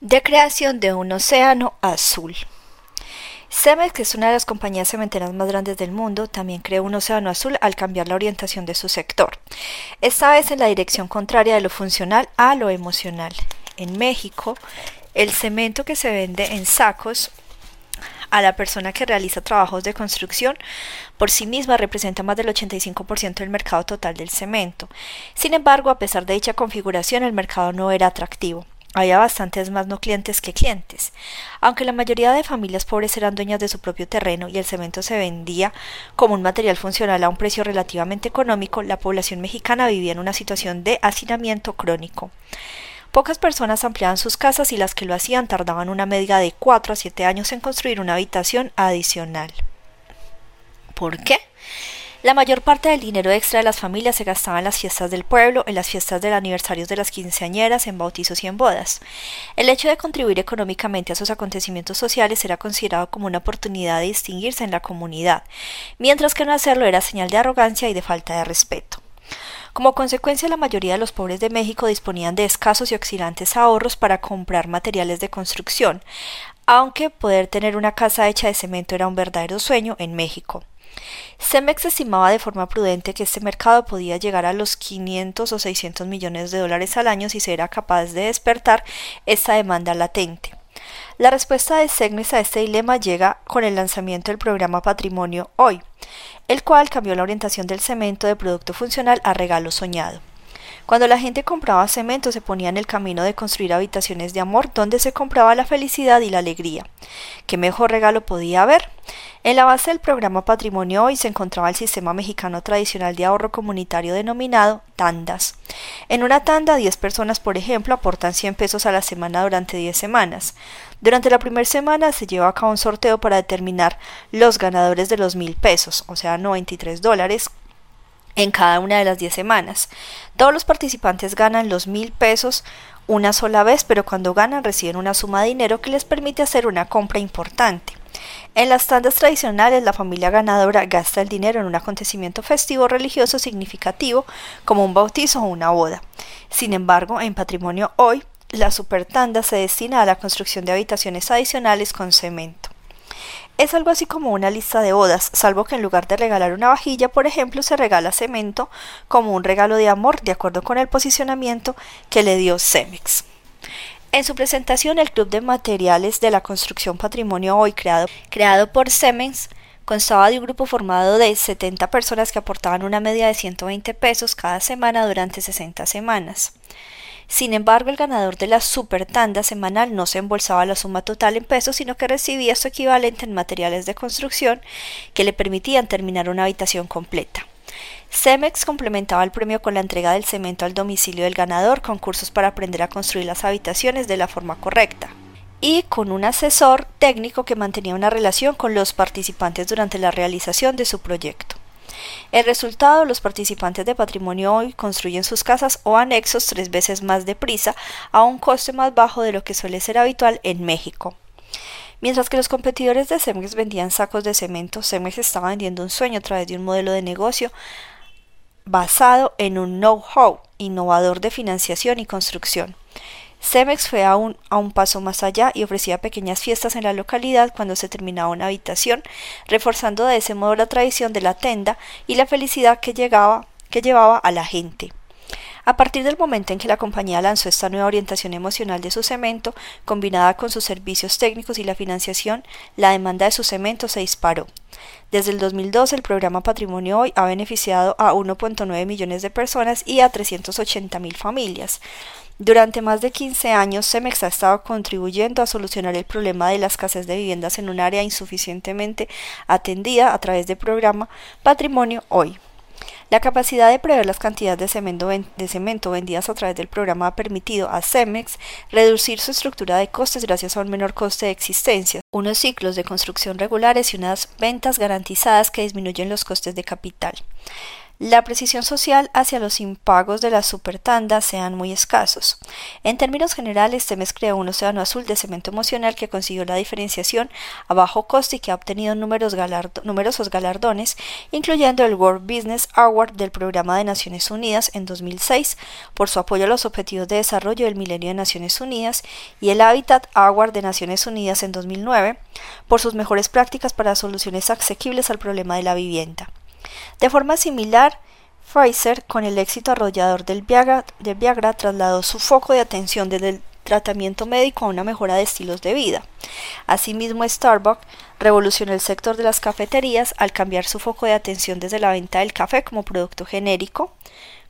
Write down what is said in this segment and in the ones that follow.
de creación de un océano azul. Cemex, que es una de las compañías cementeras más grandes del mundo, también creó un océano azul al cambiar la orientación de su sector, esta vez en la dirección contraria de lo funcional a lo emocional. En México, el cemento que se vende en sacos a la persona que realiza trabajos de construcción por sí misma representa más del 85% del mercado total del cemento. Sin embargo, a pesar de dicha configuración, el mercado no era atractivo. Había bastantes más no clientes que clientes. Aunque la mayoría de familias pobres eran dueñas de su propio terreno y el cemento se vendía como un material funcional a un precio relativamente económico, la población mexicana vivía en una situación de hacinamiento crónico. Pocas personas ampliaban sus casas y las que lo hacían tardaban una media de 4 a 7 años en construir una habitación adicional. ¿Por qué? La mayor parte del dinero extra de las familias se gastaba en las fiestas del pueblo, en las fiestas del aniversarios de las quinceañeras, en bautizos y en bodas. El hecho de contribuir económicamente a sus acontecimientos sociales era considerado como una oportunidad de distinguirse en la comunidad, mientras que no hacerlo era señal de arrogancia y de falta de respeto. Como consecuencia, la mayoría de los pobres de México disponían de escasos y oscilantes ahorros para comprar materiales de construcción, aunque poder tener una casa hecha de cemento era un verdadero sueño en México. Cemex estimaba de forma prudente que este mercado podía llegar a los 500 o 600 millones de dólares al año si se era capaz de despertar esta demanda latente. La respuesta de Cemex a este dilema llega con el lanzamiento del programa Patrimonio Hoy, el cual cambió la orientación del cemento de producto funcional a regalo soñado. Cuando la gente compraba cemento se ponía en el camino de construir habitaciones de amor donde se compraba la felicidad y la alegría. ¿Qué mejor regalo podía haber? En la base del programa Patrimonio Hoy se encontraba el sistema mexicano tradicional de ahorro comunitario denominado tandas. En una tanda, 10 personas, por ejemplo, aportan 100 pesos a la semana durante 10 semanas. Durante la primera semana se lleva a cabo un sorteo para determinar los ganadores de los mil pesos, o sea, 93 dólares, en cada una de las 10 semanas. Todos los participantes ganan los mil pesos una sola vez, pero cuando ganan reciben una suma de dinero que les permite hacer una compra importante. En las tandas tradicionales, la familia ganadora gasta el dinero en un acontecimiento festivo religioso significativo, como un bautizo o una boda. Sin embargo, en patrimonio hoy, la supertanda se destina a la construcción de habitaciones adicionales con cemento. Es algo así como una lista de bodas, salvo que en lugar de regalar una vajilla, por ejemplo, se regala cemento como un regalo de amor, de acuerdo con el posicionamiento que le dio Cemex. En su presentación, el Club de Materiales de la Construcción Patrimonio Hoy, creado, creado por Cemex, constaba de un grupo formado de 70 personas que aportaban una media de 120 pesos cada semana durante 60 semanas. Sin embargo, el ganador de la super tanda semanal no se embolsaba la suma total en pesos, sino que recibía su equivalente en materiales de construcción que le permitían terminar una habitación completa. Cemex complementaba el premio con la entrega del cemento al domicilio del ganador, con cursos para aprender a construir las habitaciones de la forma correcta y con un asesor técnico que mantenía una relación con los participantes durante la realización de su proyecto. El resultado, los participantes de patrimonio hoy construyen sus casas o anexos tres veces más deprisa a un coste más bajo de lo que suele ser habitual en México. Mientras que los competidores de Cemex vendían sacos de cemento, Cemex estaba vendiendo un sueño a través de un modelo de negocio basado en un know-how innovador de financiación y construcción. Cemex fue aún a un paso más allá y ofrecía pequeñas fiestas en la localidad cuando se terminaba una habitación, reforzando de ese modo la tradición de la tenda y la felicidad que, llegaba, que llevaba a la gente. A partir del momento en que la compañía lanzó esta nueva orientación emocional de su cemento, combinada con sus servicios técnicos y la financiación, la demanda de su cemento se disparó. Desde el 2012, el programa Patrimonio Hoy ha beneficiado a 1.9 millones de personas y a 380 mil familias. Durante más de 15 años, Cemex ha estado contribuyendo a solucionar el problema de la escasez de viviendas en un área insuficientemente atendida a través del programa Patrimonio Hoy. La capacidad de prever las cantidades de cemento, vendidas a través del programa ha permitido a Cemex reducir su estructura de costes gracias a un menor coste de existencia, unos ciclos de construcción regulares y unas ventas garantizadas que disminuyen los costes de capital. La precisión social hacia los impagos de las supertandas sean muy escasos. En términos generales, Temes creó un océano azul de cemento emocional que consiguió la diferenciación a bajo coste y que ha obtenido numerosos galardones, incluyendo el World Business Award del Programa de Naciones Unidas en 2006 por su apoyo a los Objetivos de Desarrollo del Milenio de Naciones Unidas y el Habitat Award de Naciones Unidas en 2009 por sus mejores prácticas para soluciones asequibles al problema de la vivienda. De forma similar, Pfizer, con el éxito arrollador del Viagra, trasladó su foco de atención desde el tratamiento médico a una mejora de estilos de vida. Asimismo, Starbucks revolucionó el sector de las cafeterías al cambiar su foco de atención desde la venta del café como producto genérico,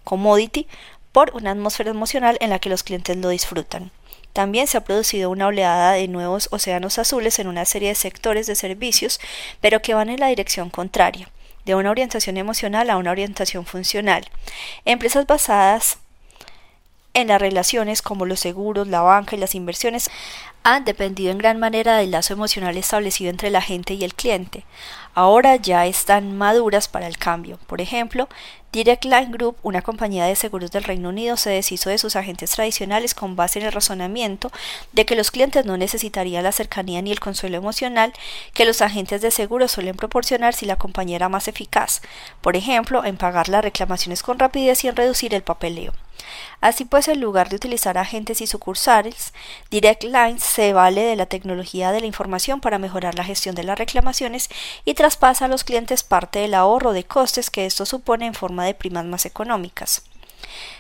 commodity, por una atmósfera emocional en la que los clientes lo disfrutan. También se ha producido una oleada de nuevos océanos azules en una serie de sectores de servicios, pero que van en la dirección contraria de una orientación emocional a una orientación funcional. Empresas basadas en las relaciones como los seguros, la banca y las inversiones han dependido en gran manera del lazo emocional establecido entre la gente y el cliente. Ahora ya están maduras para el cambio. Por ejemplo, Direct Line Group, una compañía de seguros del Reino Unido, se deshizo de sus agentes tradicionales con base en el razonamiento de que los clientes no necesitarían la cercanía ni el consuelo emocional que los agentes de seguros suelen proporcionar si la compañía era más eficaz, por ejemplo, en pagar las reclamaciones con rapidez y en reducir el papeleo. Así pues, en lugar de utilizar agentes y sucursales, Direct Lines se vale de la tecnología de la información para mejorar la gestión de las reclamaciones y traspasa a los clientes parte del ahorro de costes que esto supone en forma de primas más económicas.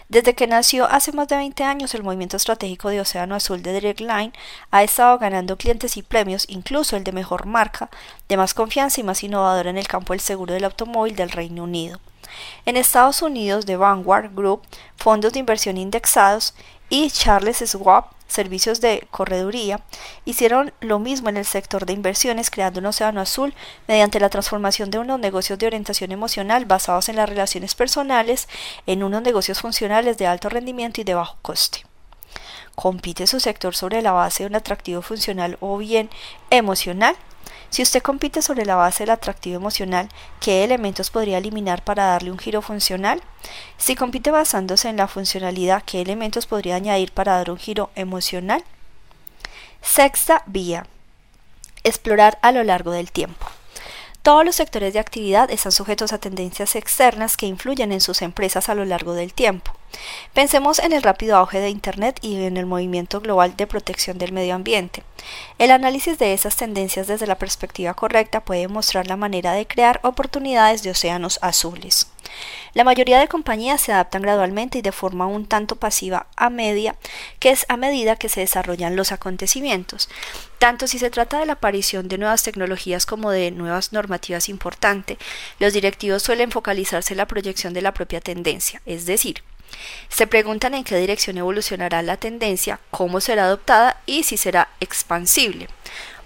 Desde que nació hace más de 20 años, el movimiento estratégico de Océano Azul de Direct Line ha estado ganando clientes y premios, incluso el de mejor marca, de más confianza y más innovadora en el campo del seguro del automóvil del Reino Unido. En Estados Unidos, The Vanguard Group, fondos de inversión indexados, y Charles Schwab, servicios de correduría, hicieron lo mismo en el sector de inversiones, creando un océano azul mediante la transformación de unos negocios de orientación emocional basados en las relaciones personales en unos negocios funcionales de alto rendimiento y de bajo coste. ¿Compite su sector sobre la base de un atractivo funcional o bien emocional? Si usted compite sobre la base del atractivo emocional, ¿qué elementos podría eliminar para darle un giro funcional? Si compite basándose en la funcionalidad, ¿qué elementos podría añadir para dar un giro emocional? Sexta vía. Explorar a lo largo del tiempo. Todos los sectores de actividad están sujetos a tendencias externas que influyen en sus empresas a lo largo del tiempo. Pensemos en el rápido auge de Internet y en el movimiento global de protección del medio ambiente. El análisis de esas tendencias desde la perspectiva correcta puede mostrar la manera de crear oportunidades de océanos azules. La mayoría de compañías se adaptan gradualmente y de forma un tanto pasiva a media, que es a medida que se desarrollan los acontecimientos. Tanto si se trata de la aparición de nuevas tecnologías como de nuevas normativas importantes, los directivos suelen focalizarse en la proyección de la propia tendencia, es decir, se preguntan en qué dirección evolucionará la tendencia, cómo será adoptada y si será expansible.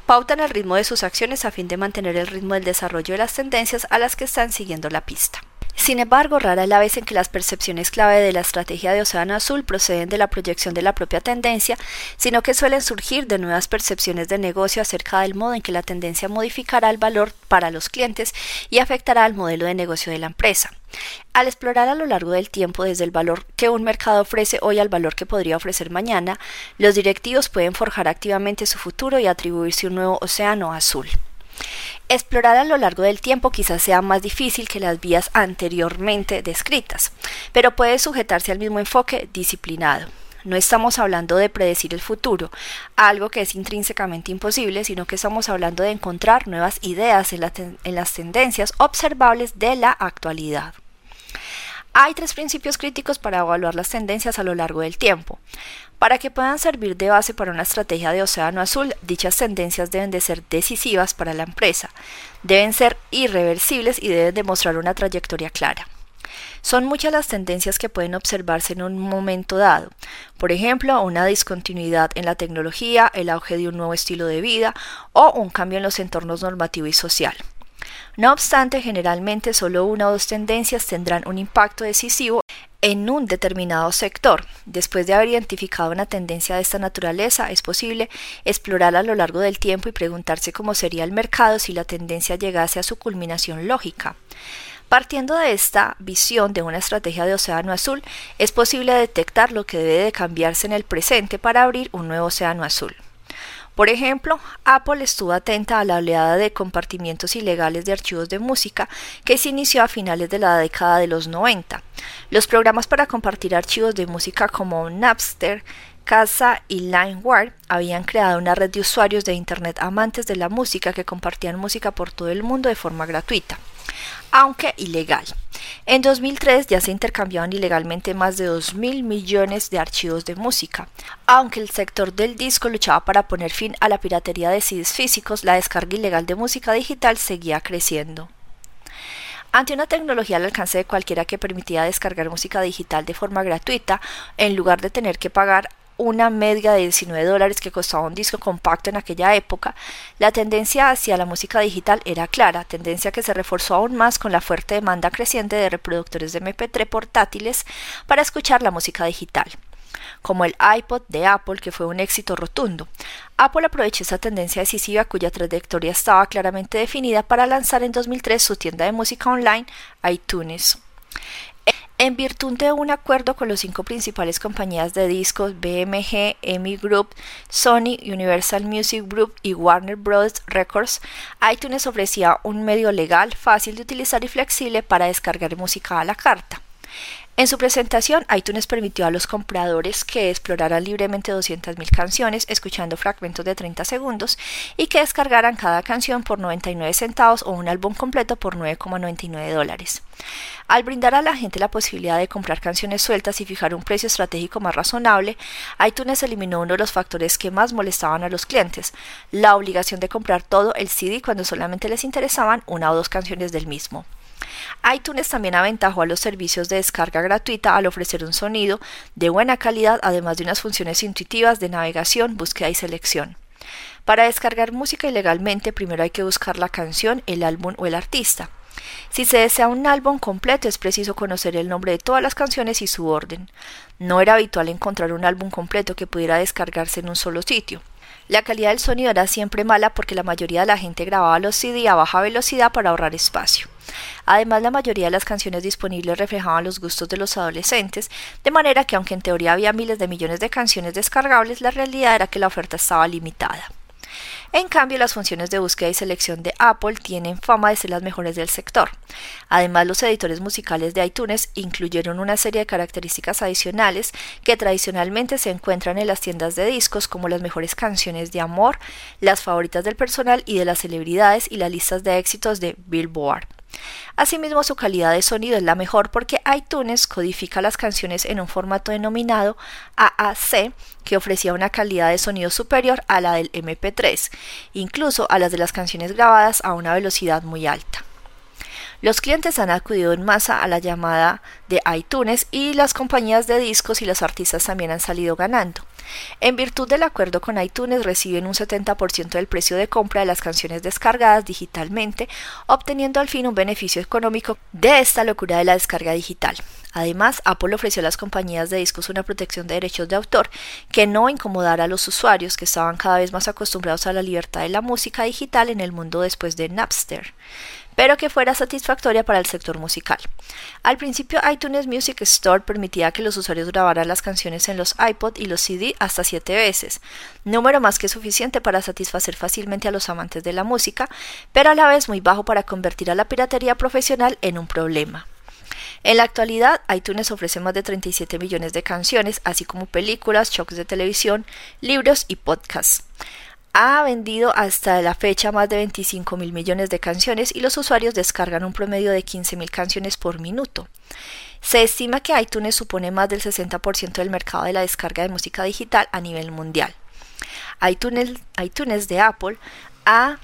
Pautan el ritmo de sus acciones a fin de mantener el ritmo del desarrollo de las tendencias a las que están siguiendo la pista. Sin embargo, rara es la vez en que las percepciones clave de la estrategia de Océano Azul proceden de la proyección de la propia tendencia, sino que suelen surgir de nuevas percepciones de negocio acerca del modo en que la tendencia modificará el valor para los clientes y afectará al modelo de negocio de la empresa. Al explorar a lo largo del tiempo desde el valor que un mercado ofrece hoy al valor que podría ofrecer mañana, los directivos pueden forjar activamente su futuro y atribuirse un nuevo océano azul. Explorar a lo largo del tiempo quizás sea más difícil que las vías anteriormente descritas, pero puede sujetarse al mismo enfoque disciplinado. No estamos hablando de predecir el futuro, algo que es intrínsecamente imposible, sino que estamos hablando de encontrar nuevas ideas en, las tendencias observables de la actualidad. Hay tres principios críticos para evaluar las tendencias a lo largo del tiempo. Para que puedan servir de base para una estrategia de océano azul, dichas tendencias deben de ser decisivas para la empresa, deben ser irreversibles y deben demostrar una trayectoria clara. Son muchas las tendencias que pueden observarse en un momento dado, por ejemplo, una discontinuidad en la tecnología, el auge de un nuevo estilo de vida o un cambio en los entornos normativo y social. No obstante, generalmente solo una o dos tendencias tendrán un impacto decisivo en un determinado sector. Después de haber identificado una tendencia de esta naturaleza, es posible explorar a lo largo del tiempo y preguntarse cómo sería el mercado si la tendencia llegase a su culminación lógica. Partiendo de esta visión de una estrategia de océano azul, es posible detectar lo que debe de cambiarse en el presente para abrir un nuevo océano azul. Por ejemplo, Apple estuvo atenta a la oleada de compartimientos ilegales de archivos de música que se inició a finales de la década de los 90. Los programas para compartir archivos de música como Napster, Casa y LimeWire habían creado una red de usuarios de Internet amantes de la música que compartían música por todo el mundo de forma gratuita, aunque ilegal. En 2003 ya se intercambiaban ilegalmente más de 2 mil millones de archivos de música. Aunque el sector del disco luchaba para poner fin a la piratería de CDs físicos, la descarga ilegal de música digital seguía creciendo. Ante una tecnología al alcance de cualquiera que permitía descargar música digital de forma gratuita, en lugar de tener que pagar una media de 19 dólares que costaba un disco compacto en aquella época, la tendencia hacia la música digital era clara, tendencia que se reforzó aún más con la fuerte demanda creciente de reproductores de MP3 portátiles para escuchar la música digital como el iPod de Apple, que fue un éxito rotundo. Apple aprovechó esa tendencia decisiva cuya trayectoria estaba claramente definida para lanzar en 2003 su tienda de música online iTunes. En virtud de un acuerdo con las cinco principales compañías de discos BMG, EMI Group, Sony, Universal Music Group y Warner Bros. Records, iTunes ofrecía un medio legal, fácil de utilizar y flexible para descargar música a la carta. En su presentación, iTunes permitió a los compradores que exploraran libremente 200.000 canciones escuchando fragmentos de 30 segundos y que descargaran cada canción por 99 centavos o un álbum completo por 9,99 dólares. Al brindar a la gente la posibilidad de comprar canciones sueltas y fijar un precio estratégico más razonable, iTunes eliminó uno de los factores que más molestaban a los clientes, la obligación de comprar todo el CD cuando solamente les interesaban una o dos canciones del mismo iTunes también aventajó a los servicios de descarga gratuita al ofrecer un sonido de buena calidad, además de unas funciones intuitivas de navegación, búsqueda y selección. Para descargar música ilegalmente, primero hay que buscar la canción, el álbum o el artista. Si se desea un álbum completo es preciso conocer el nombre de todas las canciones y su orden. No era habitual encontrar un álbum completo que pudiera descargarse en un solo sitio. La calidad del sonido era siempre mala porque la mayoría de la gente grababa los CD a baja velocidad para ahorrar espacio. Además, la mayoría de las canciones disponibles reflejaban los gustos de los adolescentes, de manera que aunque en teoría había miles de millones de canciones descargables, la realidad era que la oferta estaba limitada. En cambio, las funciones de búsqueda y selección de Apple tienen fama de ser las mejores del sector. Además, los editores musicales de iTunes incluyeron una serie de características adicionales que tradicionalmente se encuentran en las tiendas de discos como las mejores canciones de amor, las favoritas del personal y de las celebridades y las listas de éxitos de Billboard. Asimismo, su calidad de sonido es la mejor porque iTunes codifica las canciones en un formato denominado AAC, que ofrecía una calidad de sonido superior a la del MP3, incluso a las de las canciones grabadas a una velocidad muy alta. Los clientes han acudido en masa a la llamada de iTunes y las compañías de discos y los artistas también han salido ganando. En virtud del acuerdo con iTunes reciben un 70% del precio de compra de las canciones descargadas digitalmente, obteniendo al fin un beneficio económico de esta locura de la descarga digital. Además, Apple ofreció a las compañías de discos una protección de derechos de autor que no incomodara a los usuarios que estaban cada vez más acostumbrados a la libertad de la música digital en el mundo después de Napster pero que fuera satisfactoria para el sector musical. Al principio iTunes Music Store permitía que los usuarios grabaran las canciones en los iPod y los CD hasta siete veces, número más que suficiente para satisfacer fácilmente a los amantes de la música, pero a la vez muy bajo para convertir a la piratería profesional en un problema. En la actualidad, iTunes ofrece más de 37 millones de canciones, así como películas, shocks de televisión, libros y podcasts ha vendido hasta la fecha más de 25 mil millones de canciones y los usuarios descargan un promedio de 15 mil canciones por minuto. Se estima que iTunes supone más del 60% del mercado de la descarga de música digital a nivel mundial. iTunes, iTunes de Apple ha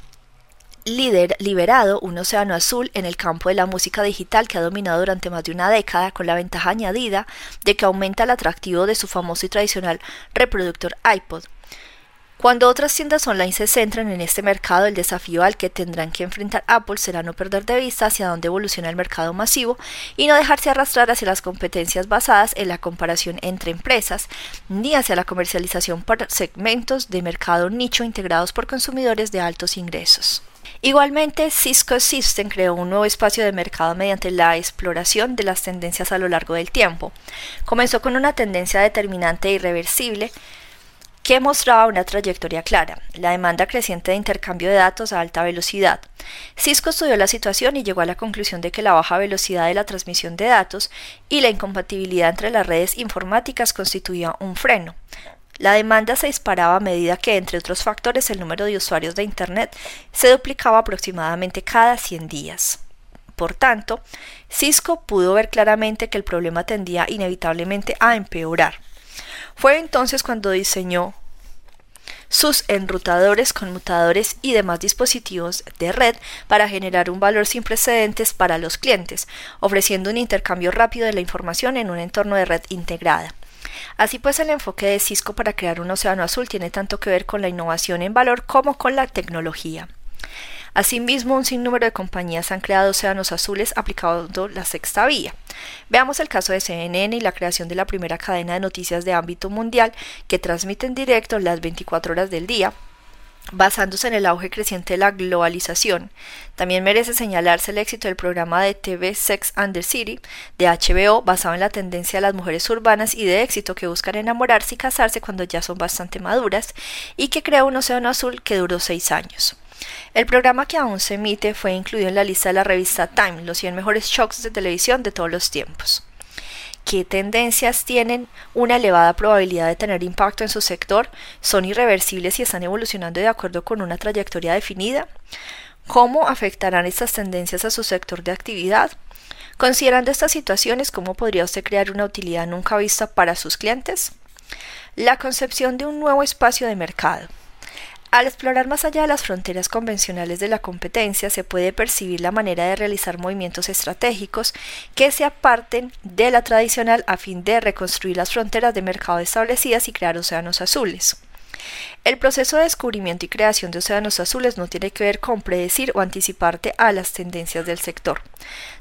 liberado un océano azul en el campo de la música digital que ha dominado durante más de una década con la ventaja añadida de que aumenta el atractivo de su famoso y tradicional reproductor iPod cuando otras tiendas online se centran en este mercado, el desafío al que tendrán que enfrentar Apple será no perder de vista hacia dónde evoluciona el mercado masivo y no dejarse arrastrar hacia las competencias basadas en la comparación entre empresas, ni hacia la comercialización por segmentos de mercado nicho integrados por consumidores de altos ingresos. Igualmente, Cisco System creó un nuevo espacio de mercado mediante la exploración de las tendencias a lo largo del tiempo. Comenzó con una tendencia determinante e irreversible que mostraba una trayectoria clara, la demanda creciente de intercambio de datos a alta velocidad. Cisco estudió la situación y llegó a la conclusión de que la baja velocidad de la transmisión de datos y la incompatibilidad entre las redes informáticas constituía un freno. La demanda se disparaba a medida que, entre otros factores, el número de usuarios de Internet se duplicaba aproximadamente cada 100 días. Por tanto, Cisco pudo ver claramente que el problema tendía inevitablemente a empeorar. Fue entonces cuando diseñó sus enrutadores, conmutadores y demás dispositivos de red para generar un valor sin precedentes para los clientes, ofreciendo un intercambio rápido de la información en un entorno de red integrada. Así pues, el enfoque de Cisco para crear un océano azul tiene tanto que ver con la innovación en valor como con la tecnología. Asimismo, un sinnúmero de compañías han creado océanos azules aplicando la sexta vía. Veamos el caso de CNN y la creación de la primera cadena de noticias de ámbito mundial que transmite en directo las 24 horas del día, basándose en el auge creciente de la globalización. También merece señalarse el éxito del programa de TV Sex and the City de HBO, basado en la tendencia de las mujeres urbanas y de éxito que buscan enamorarse y casarse cuando ya son bastante maduras, y que crea un océano azul que duró seis años. El programa que aún se emite fue incluido en la lista de la revista Time, los 100 mejores shocks de televisión de todos los tiempos. Qué tendencias tienen una elevada probabilidad de tener impacto en su sector, son irreversibles y están evolucionando de acuerdo con una trayectoria definida, cómo afectarán estas tendencias a su sector de actividad, considerando estas situaciones, cómo podría usted crear una utilidad nunca vista para sus clientes, la concepción de un nuevo espacio de mercado. Al explorar más allá de las fronteras convencionales de la competencia, se puede percibir la manera de realizar movimientos estratégicos que se aparten de la tradicional a fin de reconstruir las fronteras de mercado establecidas y crear océanos azules. El proceso de descubrimiento y creación de océanos azules no tiene que ver con predecir o anticiparte a las tendencias del sector.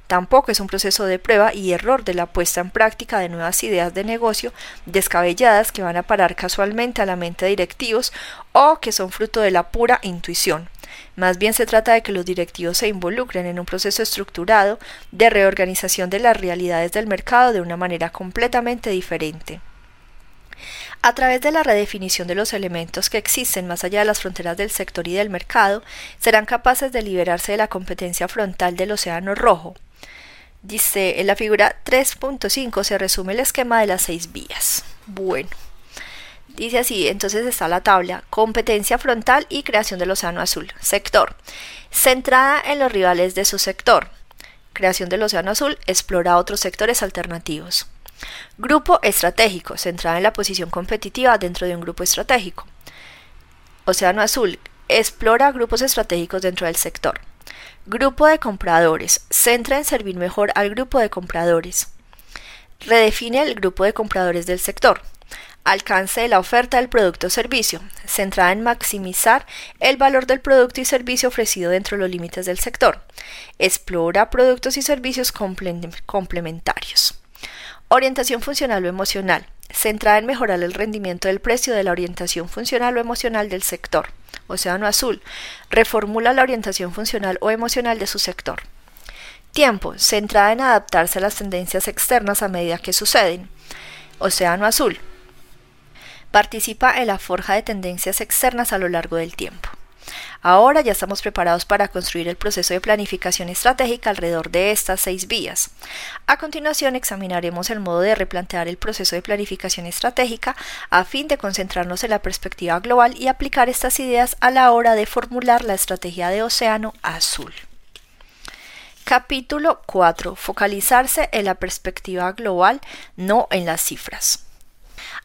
Tampoco es un proceso de prueba y error de la puesta en práctica de nuevas ideas de negocio descabelladas que van a parar casualmente a la mente de directivos o que son fruto de la pura intuición. Más bien se trata de que los directivos se involucren en un proceso estructurado de reorganización de las realidades del mercado de una manera completamente diferente. A través de la redefinición de los elementos que existen más allá de las fronteras del sector y del mercado, serán capaces de liberarse de la competencia frontal del Océano Rojo. Dice, en la figura 3.5 se resume el esquema de las seis vías. Bueno, dice así, entonces está la tabla, competencia frontal y creación del Océano Azul. Sector, centrada en los rivales de su sector. Creación del Océano Azul, explora otros sectores alternativos. Grupo estratégico, centrada en la posición competitiva dentro de un grupo estratégico. Océano Azul, explora grupos estratégicos dentro del sector. Grupo de compradores, centra en servir mejor al grupo de compradores. Redefine el grupo de compradores del sector. Alcance de la oferta del producto o servicio, centrada en maximizar el valor del producto y servicio ofrecido dentro de los límites del sector. Explora productos y servicios complementarios. Orientación funcional o emocional, centrada en mejorar el rendimiento del precio de la orientación funcional o emocional del sector. Océano Azul, reformula la orientación funcional o emocional de su sector. Tiempo, centrada en adaptarse a las tendencias externas a medida que suceden. Océano Azul, participa en la forja de tendencias externas a lo largo del tiempo. Ahora ya estamos preparados para construir el proceso de planificación estratégica alrededor de estas seis vías. A continuación examinaremos el modo de replantear el proceso de planificación estratégica a fin de concentrarnos en la perspectiva global y aplicar estas ideas a la hora de formular la estrategia de Océano Azul. Capítulo 4. Focalizarse en la perspectiva global, no en las cifras.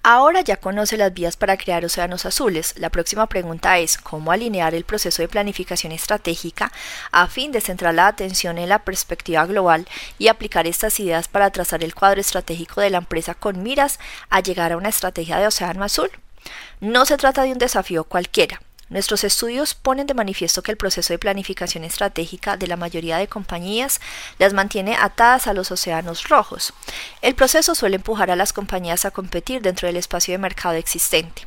Ahora ya conoce las vías para crear océanos azules. La próxima pregunta es cómo alinear el proceso de planificación estratégica a fin de centrar la atención en la perspectiva global y aplicar estas ideas para trazar el cuadro estratégico de la empresa con miras a llegar a una estrategia de océano azul. No se trata de un desafío cualquiera. Nuestros estudios ponen de manifiesto que el proceso de planificación estratégica de la mayoría de compañías las mantiene atadas a los océanos rojos. El proceso suele empujar a las compañías a competir dentro del espacio de mercado existente.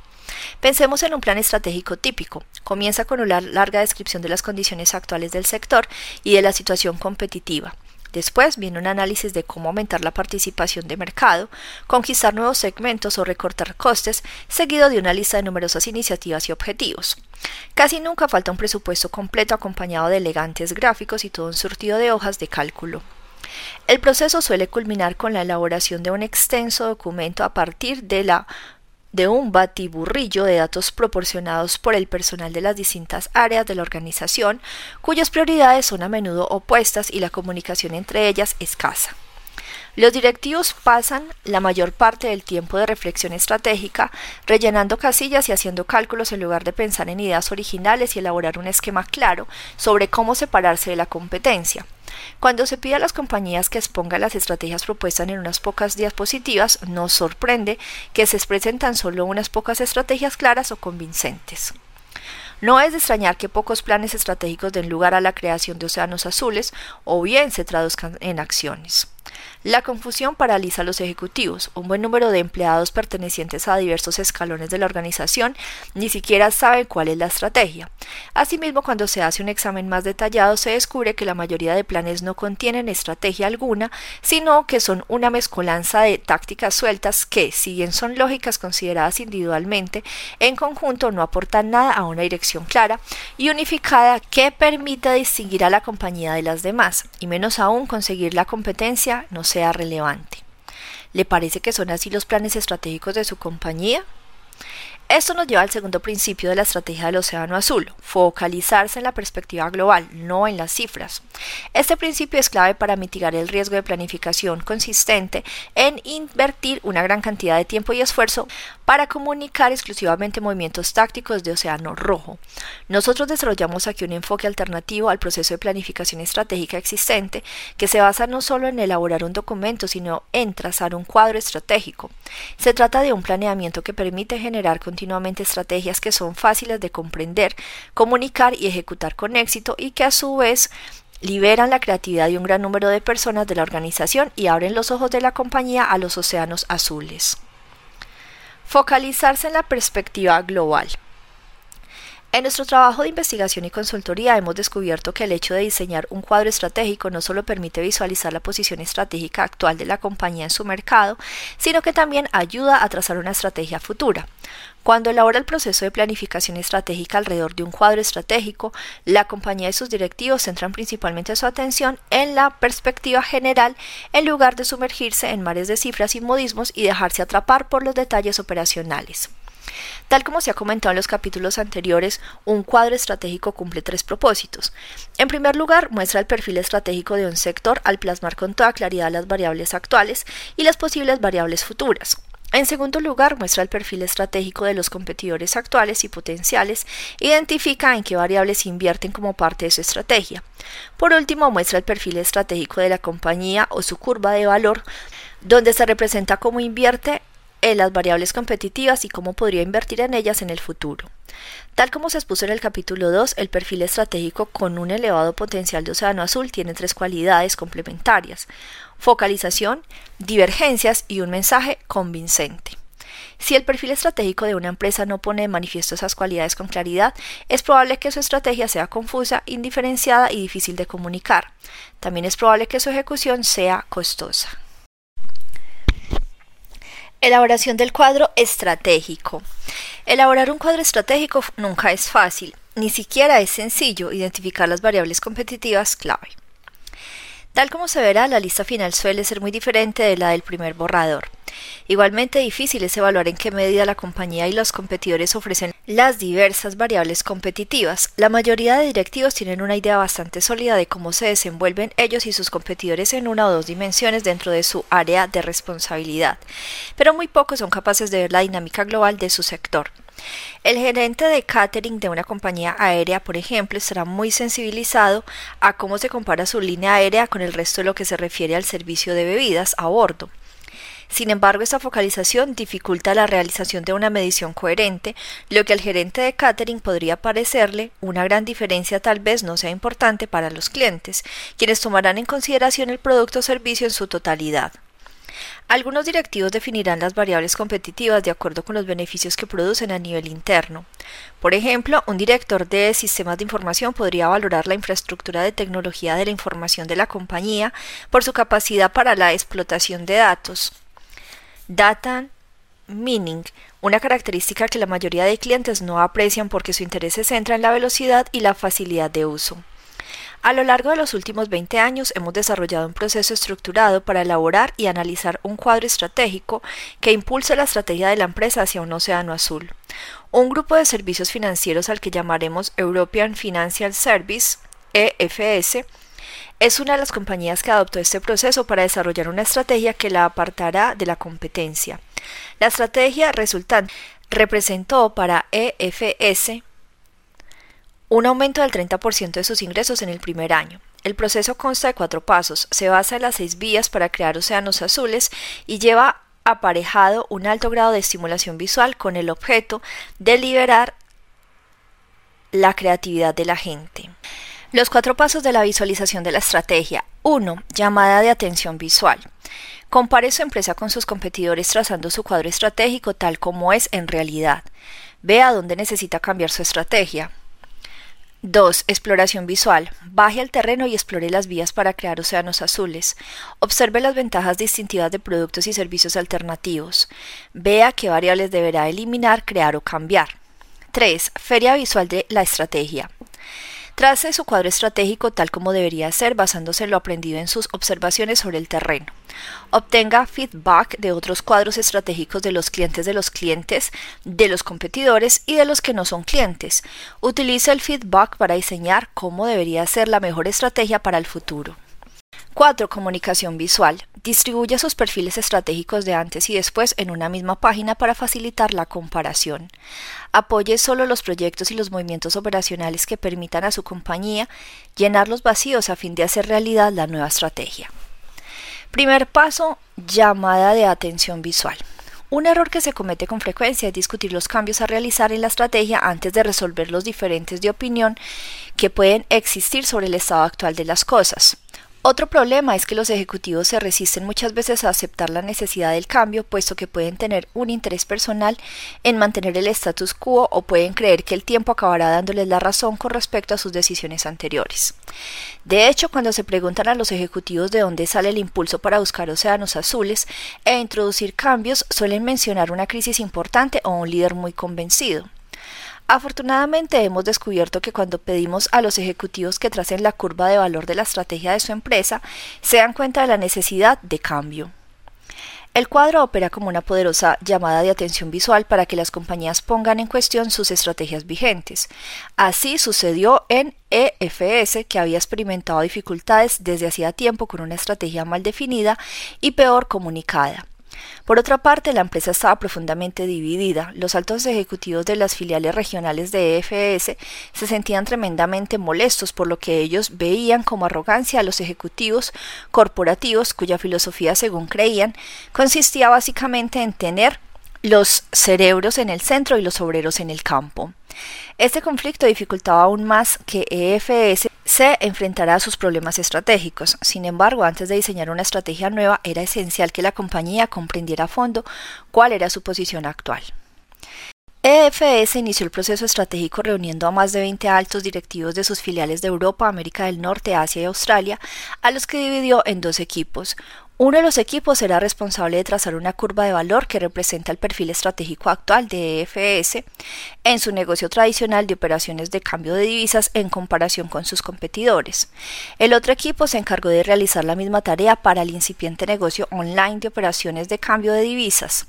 Pensemos en un plan estratégico típico. Comienza con una larga descripción de las condiciones actuales del sector y de la situación competitiva. Después viene un análisis de cómo aumentar la participación de mercado, conquistar nuevos segmentos o recortar costes, seguido de una lista de numerosas iniciativas y objetivos. Casi nunca falta un presupuesto completo acompañado de elegantes gráficos y todo un surtido de hojas de cálculo. El proceso suele culminar con la elaboración de un extenso documento a partir de la de un batiburrillo de datos proporcionados por el personal de las distintas áreas de la organización, cuyas prioridades son a menudo opuestas y la comunicación entre ellas escasa. Los directivos pasan la mayor parte del tiempo de reflexión estratégica rellenando casillas y haciendo cálculos en lugar de pensar en ideas originales y elaborar un esquema claro sobre cómo separarse de la competencia. Cuando se pide a las compañías que expongan las estrategias propuestas en unas pocas diapositivas, nos sorprende que se expresen tan solo unas pocas estrategias claras o convincentes. No es de extrañar que pocos planes estratégicos den lugar a la creación de océanos azules o bien se traduzcan en acciones. La confusión paraliza a los ejecutivos. Un buen número de empleados pertenecientes a diversos escalones de la organización ni siquiera saben cuál es la estrategia. Asimismo, cuando se hace un examen más detallado, se descubre que la mayoría de planes no contienen estrategia alguna, sino que son una mezcolanza de tácticas sueltas que, si bien son lógicas consideradas individualmente, en conjunto no aportan nada a una dirección clara y unificada que permita distinguir a la compañía de las demás, y menos aún conseguir la competencia no sea relevante. ¿Le parece que son así los planes estratégicos de su compañía? Esto nos lleva al segundo principio de la estrategia del Océano Azul, focalizarse en la perspectiva global, no en las cifras. Este principio es clave para mitigar el riesgo de planificación consistente en invertir una gran cantidad de tiempo y esfuerzo para comunicar exclusivamente movimientos tácticos de Océano Rojo. Nosotros desarrollamos aquí un enfoque alternativo al proceso de planificación estratégica existente que se basa no solo en elaborar un documento, sino en trazar un cuadro estratégico. Se trata de un planeamiento que permite generar continuamente estrategias que son fáciles de comprender, comunicar y ejecutar con éxito y que a su vez liberan la creatividad de un gran número de personas de la organización y abren los ojos de la compañía a los océanos azules. Focalizarse en la perspectiva global. En nuestro trabajo de investigación y consultoría hemos descubierto que el hecho de diseñar un cuadro estratégico no solo permite visualizar la posición estratégica actual de la compañía en su mercado, sino que también ayuda a trazar una estrategia futura. Cuando elabora el proceso de planificación estratégica alrededor de un cuadro estratégico, la compañía y sus directivos centran principalmente su atención en la perspectiva general en lugar de sumergirse en mares de cifras y modismos y dejarse atrapar por los detalles operacionales. Tal como se ha comentado en los capítulos anteriores, un cuadro estratégico cumple tres propósitos. En primer lugar, muestra el perfil estratégico de un sector al plasmar con toda claridad las variables actuales y las posibles variables futuras. En segundo lugar, muestra el perfil estratégico de los competidores actuales y potenciales, identifica en qué variables invierten como parte de su estrategia. Por último, muestra el perfil estratégico de la compañía o su curva de valor, donde se representa cómo invierte en las variables competitivas y cómo podría invertir en ellas en el futuro. Tal como se expuso en el capítulo 2, el perfil estratégico con un elevado potencial de océano azul tiene tres cualidades complementarias, focalización, divergencias y un mensaje convincente. Si el perfil estratégico de una empresa no pone de manifiesto esas cualidades con claridad, es probable que su estrategia sea confusa, indiferenciada y difícil de comunicar. También es probable que su ejecución sea costosa. Elaboración del cuadro estratégico. Elaborar un cuadro estratégico nunca es fácil, ni siquiera es sencillo identificar las variables competitivas clave. Tal como se verá, la lista final suele ser muy diferente de la del primer borrador. Igualmente difícil es evaluar en qué medida la compañía y los competidores ofrecen las diversas variables competitivas. La mayoría de directivos tienen una idea bastante sólida de cómo se desenvuelven ellos y sus competidores en una o dos dimensiones dentro de su área de responsabilidad, pero muy pocos son capaces de ver la dinámica global de su sector. El gerente de catering de una compañía aérea, por ejemplo, estará muy sensibilizado a cómo se compara su línea aérea con el resto de lo que se refiere al servicio de bebidas a bordo. Sin embargo, esta focalización dificulta la realización de una medición coherente, lo que al gerente de catering podría parecerle una gran diferencia tal vez no sea importante para los clientes, quienes tomarán en consideración el producto o servicio en su totalidad. Algunos directivos definirán las variables competitivas de acuerdo con los beneficios que producen a nivel interno. Por ejemplo, un director de sistemas de información podría valorar la infraestructura de tecnología de la información de la compañía por su capacidad para la explotación de datos. Data Meaning, una característica que la mayoría de clientes no aprecian porque su interés se centra en la velocidad y la facilidad de uso. A lo largo de los últimos 20 años hemos desarrollado un proceso estructurado para elaborar y analizar un cuadro estratégico que impulse la estrategia de la empresa hacia un océano azul. Un grupo de servicios financieros al que llamaremos European Financial Service, EFS, es una de las compañías que adoptó este proceso para desarrollar una estrategia que la apartará de la competencia. La estrategia resultante representó para EFS un aumento del 30% de sus ingresos en el primer año. El proceso consta de cuatro pasos, se basa en las seis vías para crear océanos azules y lleva aparejado un alto grado de estimulación visual con el objeto de liberar la creatividad de la gente. Los cuatro pasos de la visualización de la estrategia. 1. Llamada de atención visual. Compare su empresa con sus competidores trazando su cuadro estratégico tal como es en realidad. Vea dónde necesita cambiar su estrategia. 2. Exploración visual. Baje al terreno y explore las vías para crear océanos azules. Observe las ventajas distintivas de productos y servicios alternativos. Vea qué variables deberá eliminar, crear o cambiar. 3. Feria visual de la estrategia. Trace su cuadro estratégico tal como debería ser basándose en lo aprendido en sus observaciones sobre el terreno. Obtenga feedback de otros cuadros estratégicos de los clientes de los clientes, de los competidores y de los que no son clientes. Utilice el feedback para diseñar cómo debería ser la mejor estrategia para el futuro. 4. Comunicación visual. Distribuye sus perfiles estratégicos de antes y después en una misma página para facilitar la comparación. Apoye solo los proyectos y los movimientos operacionales que permitan a su compañía llenar los vacíos a fin de hacer realidad la nueva estrategia. Primer paso, llamada de atención visual. Un error que se comete con frecuencia es discutir los cambios a realizar en la estrategia antes de resolver los diferentes de opinión que pueden existir sobre el estado actual de las cosas. Otro problema es que los ejecutivos se resisten muchas veces a aceptar la necesidad del cambio, puesto que pueden tener un interés personal en mantener el status quo o pueden creer que el tiempo acabará dándoles la razón con respecto a sus decisiones anteriores. De hecho, cuando se preguntan a los ejecutivos de dónde sale el impulso para buscar océanos azules e introducir cambios, suelen mencionar una crisis importante o un líder muy convencido. Afortunadamente hemos descubierto que cuando pedimos a los ejecutivos que tracen la curva de valor de la estrategia de su empresa, se dan cuenta de la necesidad de cambio. El cuadro opera como una poderosa llamada de atención visual para que las compañías pongan en cuestión sus estrategias vigentes. Así sucedió en EFS, que había experimentado dificultades desde hacía tiempo con una estrategia mal definida y peor comunicada. Por otra parte, la empresa estaba profundamente dividida. Los altos ejecutivos de las filiales regionales de EFS se sentían tremendamente molestos por lo que ellos veían como arrogancia a los ejecutivos corporativos cuya filosofía, según creían, consistía básicamente en tener los cerebros en el centro y los obreros en el campo. Este conflicto dificultaba aún más que EFS se enfrentará a sus problemas estratégicos. Sin embargo, antes de diseñar una estrategia nueva, era esencial que la compañía comprendiera a fondo cuál era su posición actual. EFS inició el proceso estratégico reuniendo a más de 20 altos directivos de sus filiales de Europa, América del Norte, Asia y Australia, a los que dividió en dos equipos, uno de los equipos será responsable de trazar una curva de valor que representa el perfil estratégico actual de EFS en su negocio tradicional de operaciones de cambio de divisas en comparación con sus competidores. El otro equipo se encargó de realizar la misma tarea para el incipiente negocio online de operaciones de cambio de divisas.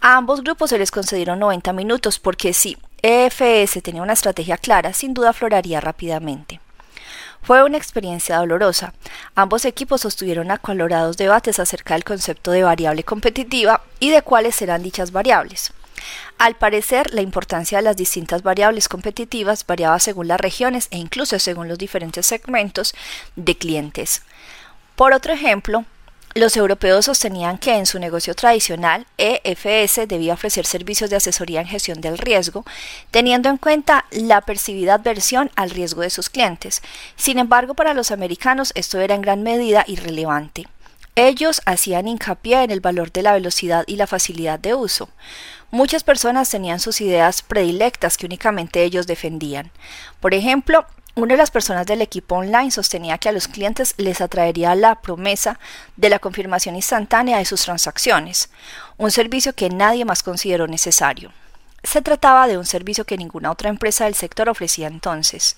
A ambos grupos se les concedieron 90 minutos porque si EFS tenía una estrategia clara, sin duda afloraría rápidamente. Fue una experiencia dolorosa. Ambos equipos sostuvieron acalorados debates acerca del concepto de variable competitiva y de cuáles serán dichas variables. Al parecer, la importancia de las distintas variables competitivas variaba según las regiones e incluso según los diferentes segmentos de clientes. Por otro ejemplo, los europeos sostenían que en su negocio tradicional EFS debía ofrecer servicios de asesoría en gestión del riesgo, teniendo en cuenta la percibida adversión al riesgo de sus clientes. Sin embargo, para los americanos esto era en gran medida irrelevante. Ellos hacían hincapié en el valor de la velocidad y la facilidad de uso. Muchas personas tenían sus ideas predilectas que únicamente ellos defendían. Por ejemplo, una de las personas del equipo online sostenía que a los clientes les atraería la promesa de la confirmación instantánea de sus transacciones, un servicio que nadie más consideró necesario. Se trataba de un servicio que ninguna otra empresa del sector ofrecía entonces.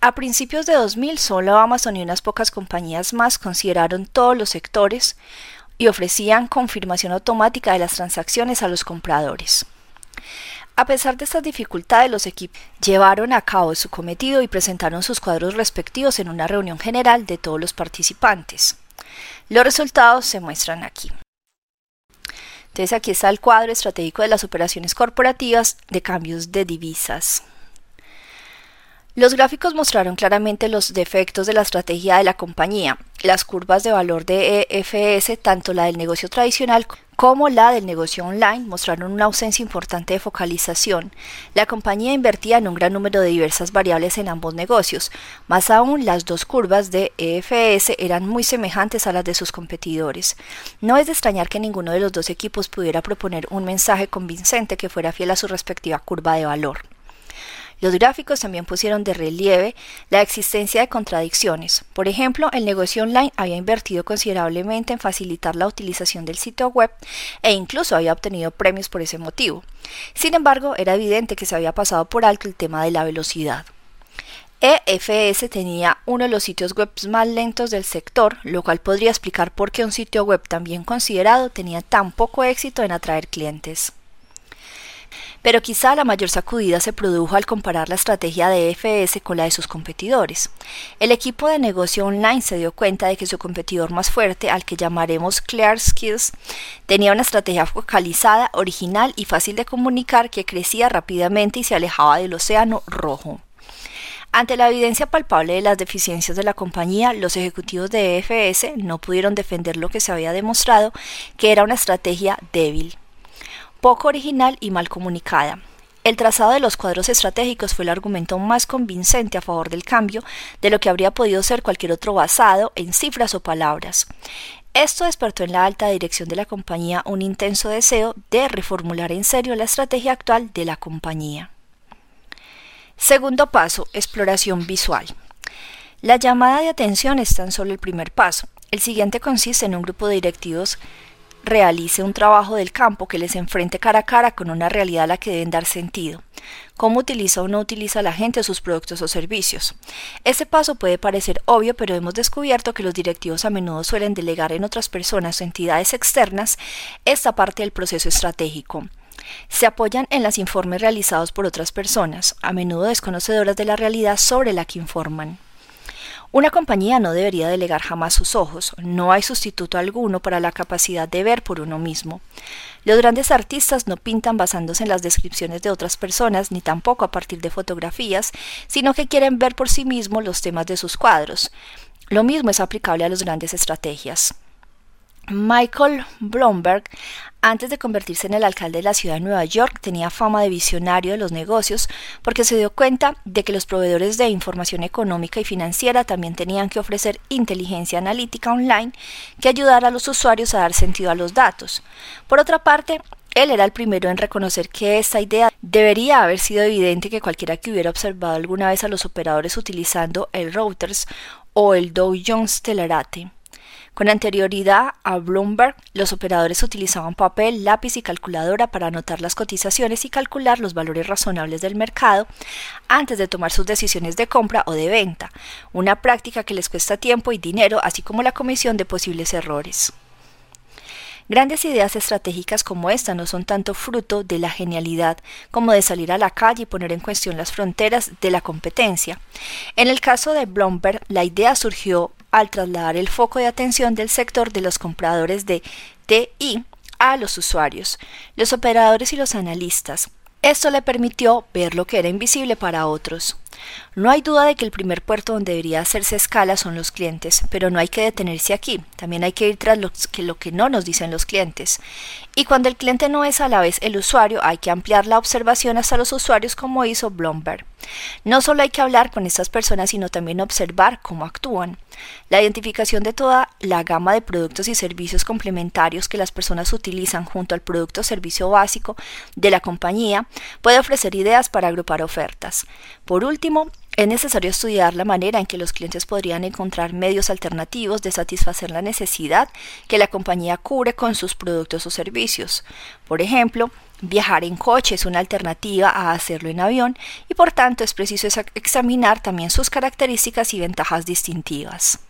A principios de 2000 solo Amazon y unas pocas compañías más consideraron todos los sectores y ofrecían confirmación automática de las transacciones a los compradores. A pesar de estas dificultades, los equipos llevaron a cabo su cometido y presentaron sus cuadros respectivos en una reunión general de todos los participantes. Los resultados se muestran aquí. Entonces aquí está el cuadro estratégico de las operaciones corporativas de cambios de divisas. Los gráficos mostraron claramente los defectos de la estrategia de la compañía. Las curvas de valor de EFS, tanto la del negocio tradicional como la del negocio online, mostraron una ausencia importante de focalización. La compañía invertía en un gran número de diversas variables en ambos negocios. Más aún, las dos curvas de EFS eran muy semejantes a las de sus competidores. No es de extrañar que ninguno de los dos equipos pudiera proponer un mensaje convincente que fuera fiel a su respectiva curva de valor. Los gráficos también pusieron de relieve la existencia de contradicciones. Por ejemplo, el negocio online había invertido considerablemente en facilitar la utilización del sitio web e incluso había obtenido premios por ese motivo. Sin embargo, era evidente que se había pasado por alto el tema de la velocidad. EFS tenía uno de los sitios web más lentos del sector, lo cual podría explicar por qué un sitio web tan bien considerado tenía tan poco éxito en atraer clientes. Pero quizá la mayor sacudida se produjo al comparar la estrategia de EFS con la de sus competidores. El equipo de negocio online se dio cuenta de que su competidor más fuerte, al que llamaremos Clear Skills, tenía una estrategia focalizada, original y fácil de comunicar que crecía rápidamente y se alejaba del océano rojo. Ante la evidencia palpable de las deficiencias de la compañía, los ejecutivos de EFS no pudieron defender lo que se había demostrado que era una estrategia débil poco original y mal comunicada. El trazado de los cuadros estratégicos fue el argumento más convincente a favor del cambio de lo que habría podido ser cualquier otro basado en cifras o palabras. Esto despertó en la alta dirección de la compañía un intenso deseo de reformular en serio la estrategia actual de la compañía. Segundo paso, exploración visual. La llamada de atención es tan solo el primer paso. El siguiente consiste en un grupo de directivos realice un trabajo del campo que les enfrente cara a cara con una realidad a la que deben dar sentido. ¿Cómo utiliza o no utiliza la gente sus productos o servicios? Este paso puede parecer obvio, pero hemos descubierto que los directivos a menudo suelen delegar en otras personas o entidades externas esta parte del proceso estratégico. Se apoyan en los informes realizados por otras personas, a menudo desconocedoras de la realidad sobre la que informan. Una compañía no debería delegar jamás sus ojos, no hay sustituto alguno para la capacidad de ver por uno mismo. Los grandes artistas no pintan basándose en las descripciones de otras personas, ni tampoco a partir de fotografías, sino que quieren ver por sí mismos los temas de sus cuadros. Lo mismo es aplicable a las grandes estrategias. Michael Bloomberg, antes de convertirse en el alcalde de la ciudad de Nueva York, tenía fama de visionario de los negocios porque se dio cuenta de que los proveedores de información económica y financiera también tenían que ofrecer inteligencia analítica online que ayudara a los usuarios a dar sentido a los datos. Por otra parte, él era el primero en reconocer que esta idea debería haber sido evidente que cualquiera que hubiera observado alguna vez a los operadores utilizando el routers o el Dow Jones Telerate. Con anterioridad a Bloomberg, los operadores utilizaban papel, lápiz y calculadora para anotar las cotizaciones y calcular los valores razonables del mercado antes de tomar sus decisiones de compra o de venta, una práctica que les cuesta tiempo y dinero, así como la comisión de posibles errores. Grandes ideas estratégicas como esta no son tanto fruto de la genialidad como de salir a la calle y poner en cuestión las fronteras de la competencia. En el caso de Bloomberg, la idea surgió al trasladar el foco de atención del sector de los compradores de TI a los usuarios, los operadores y los analistas. Esto le permitió ver lo que era invisible para otros. No hay duda de que el primer puerto donde debería hacerse escala son los clientes, pero no hay que detenerse aquí, también hay que ir tras lo que, no nos dicen los clientes. Y cuando el cliente no es a la vez el usuario, hay que ampliar la observación hasta los usuarios como hizo Bloomberg. No solo hay que hablar con estas personas, sino también observar cómo actúan. La identificación de toda la gama de productos y servicios complementarios que las personas utilizan junto al producto o servicio básico de la compañía puede ofrecer ideas para agrupar ofertas. Por último, es necesario estudiar la manera en que los clientes podrían encontrar medios alternativos de satisfacer la necesidad que la compañía cubre con sus productos o servicios. Por ejemplo, viajar en coche es una alternativa a hacerlo en avión y por tanto es preciso examinar también sus características y ventajas distintivas.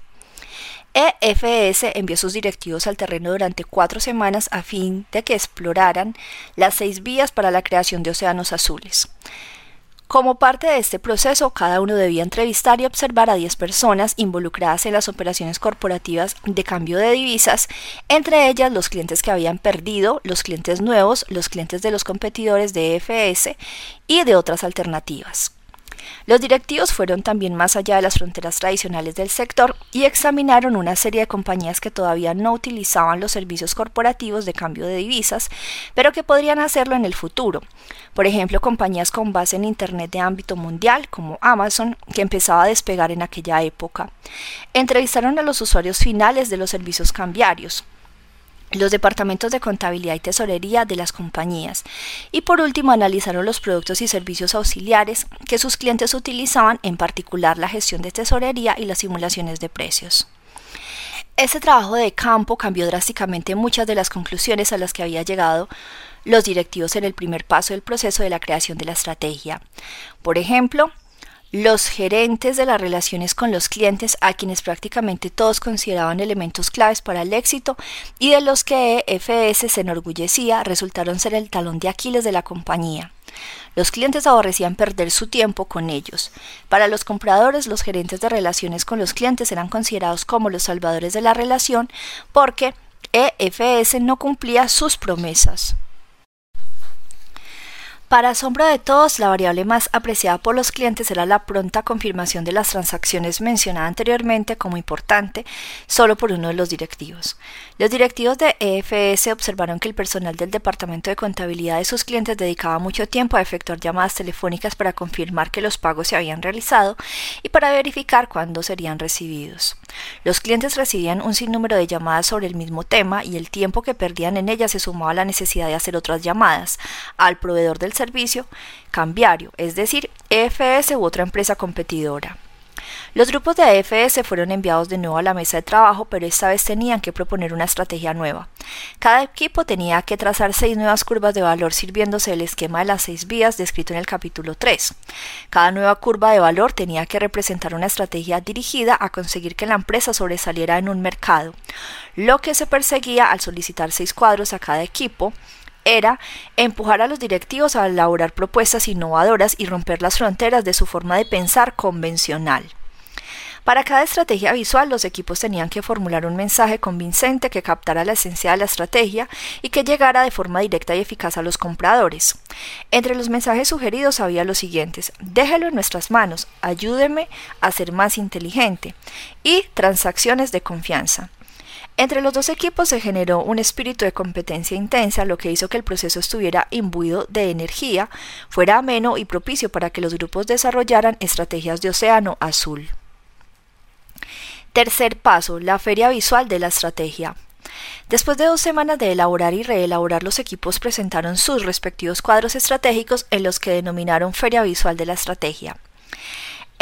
EFS envió sus directivos al terreno durante cuatro semanas a fin de que exploraran las seis vías para la creación de océanos azules. Como parte de este proceso, cada uno debía entrevistar y observar a 10 personas involucradas en las operaciones corporativas de cambio de divisas, entre ellas los clientes que habían perdido, los clientes nuevos, los clientes de los competidores de EFS y de otras alternativas. Los directivos fueron también más allá de las fronteras tradicionales del sector y examinaron una serie de compañías que todavía no utilizaban los servicios corporativos de cambio de divisas, pero que podrían hacerlo en el futuro. Por ejemplo, compañías con base en Internet de ámbito mundial, como Amazon, que empezaba a despegar en aquella época. Entrevistaron a los usuarios finales de los servicios cambiarios, los departamentos de contabilidad y tesorería de las compañías y por último analizaron los productos y servicios auxiliares que sus clientes utilizaban, en particular la gestión de tesorería y las simulaciones de precios. Este trabajo de campo cambió drásticamente muchas de las conclusiones a las que había llegado los directivos en el primer paso del proceso de la creación de la estrategia. Por ejemplo, los gerentes de las relaciones con los clientes, a quienes prácticamente todos consideraban elementos claves para el éxito y de los que EFS se enorgullecía, resultaron ser el talón de Aquiles de la compañía. Los clientes aborrecían perder su tiempo con ellos. Para los compradores, los gerentes de relaciones con los clientes eran considerados como los salvadores de la relación porque EFS no cumplía sus promesas. Para asombro de todos, la variable más apreciada por los clientes era la pronta confirmación de las transacciones mencionada anteriormente como importante solo por uno de los directivos. Los directivos de EFS observaron que el personal del departamento de contabilidad de sus clientes dedicaba mucho tiempo a efectuar llamadas telefónicas para confirmar que los pagos se habían realizado y para verificar cuándo serían recibidos. Los clientes recibían un sinnúmero de llamadas sobre el mismo tema y el tiempo que perdían en ellas se sumaba a la necesidad de hacer otras llamadas al proveedor del servicio cambiario, es decir, EFS u otra empresa competidora. Los grupos de AFS fueron enviados de nuevo a la mesa de trabajo, pero esta vez tenían que proponer una estrategia nueva. Cada equipo tenía que trazar seis nuevas curvas de valor sirviéndose del esquema de las seis vías descrito en el capítulo 3. Cada nueva curva de valor tenía que representar una estrategia dirigida a conseguir que la empresa sobresaliera en un mercado. Lo que se perseguía al solicitar seis cuadros a cada equipo era empujar a los directivos a elaborar propuestas innovadoras y romper las fronteras de su forma de pensar convencional. Para cada estrategia visual, los equipos tenían que formular un mensaje convincente que captara la esencia de la estrategia y que llegara de forma directa y eficaz a los compradores. Entre los mensajes sugeridos había los siguientes: déjelo en nuestras manos, ayúdeme a ser más inteligente y transacciones de confianza. Entre los dos equipos se generó un espíritu de competencia intensa, lo que hizo que el proceso estuviera imbuido de energía, fuera ameno y propicio para que los grupos desarrollaran estrategias de océano azul. Tercer paso, la feria visual de la estrategia. Después de dos semanas de elaborar y reelaborar, los equipos presentaron sus respectivos cuadros estratégicos en los que denominaron Feria Visual de la Estrategia.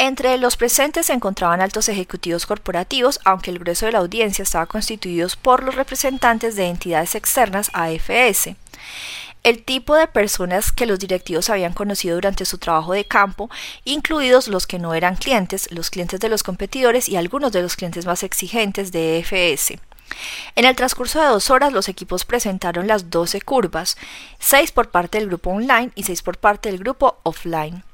Entre los presentes se encontraban altos ejecutivos corporativos, aunque el grueso de la audiencia estaba constituido por los representantes de entidades externas a AFS. El tipo de personas que los directivos habían conocido durante su trabajo de campo, incluidos los que no eran clientes, los clientes de los competidores y algunos de los clientes más exigentes de EFS. En el transcurso de dos horas, los equipos presentaron las 12 curvas, 6 por parte del grupo online y 6 por parte del grupo offline.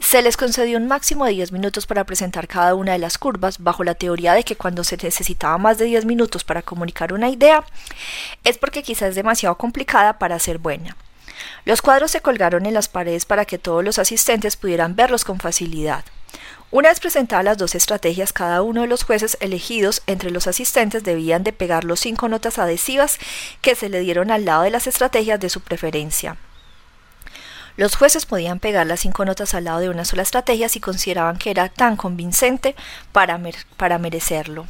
Se les concedió un máximo de 10 minutos para presentar cada una de las curvas, bajo la teoría de que cuando se necesitaba más de 10 minutos para comunicar una idea, es porque quizás es demasiado complicada para ser buena. Los cuadros se colgaron en las paredes para que todos los asistentes pudieran verlos con facilidad. Una vez presentadas las dos estrategias, cada uno de los jueces elegidos entre los asistentes debían de pegar los cinco notas adhesivas que se le dieron al lado de las estrategias de su preferencia. Los jueces podían pegar las cinco notas al lado de una sola estrategia si consideraban que era tan convincente para, para merecerlo.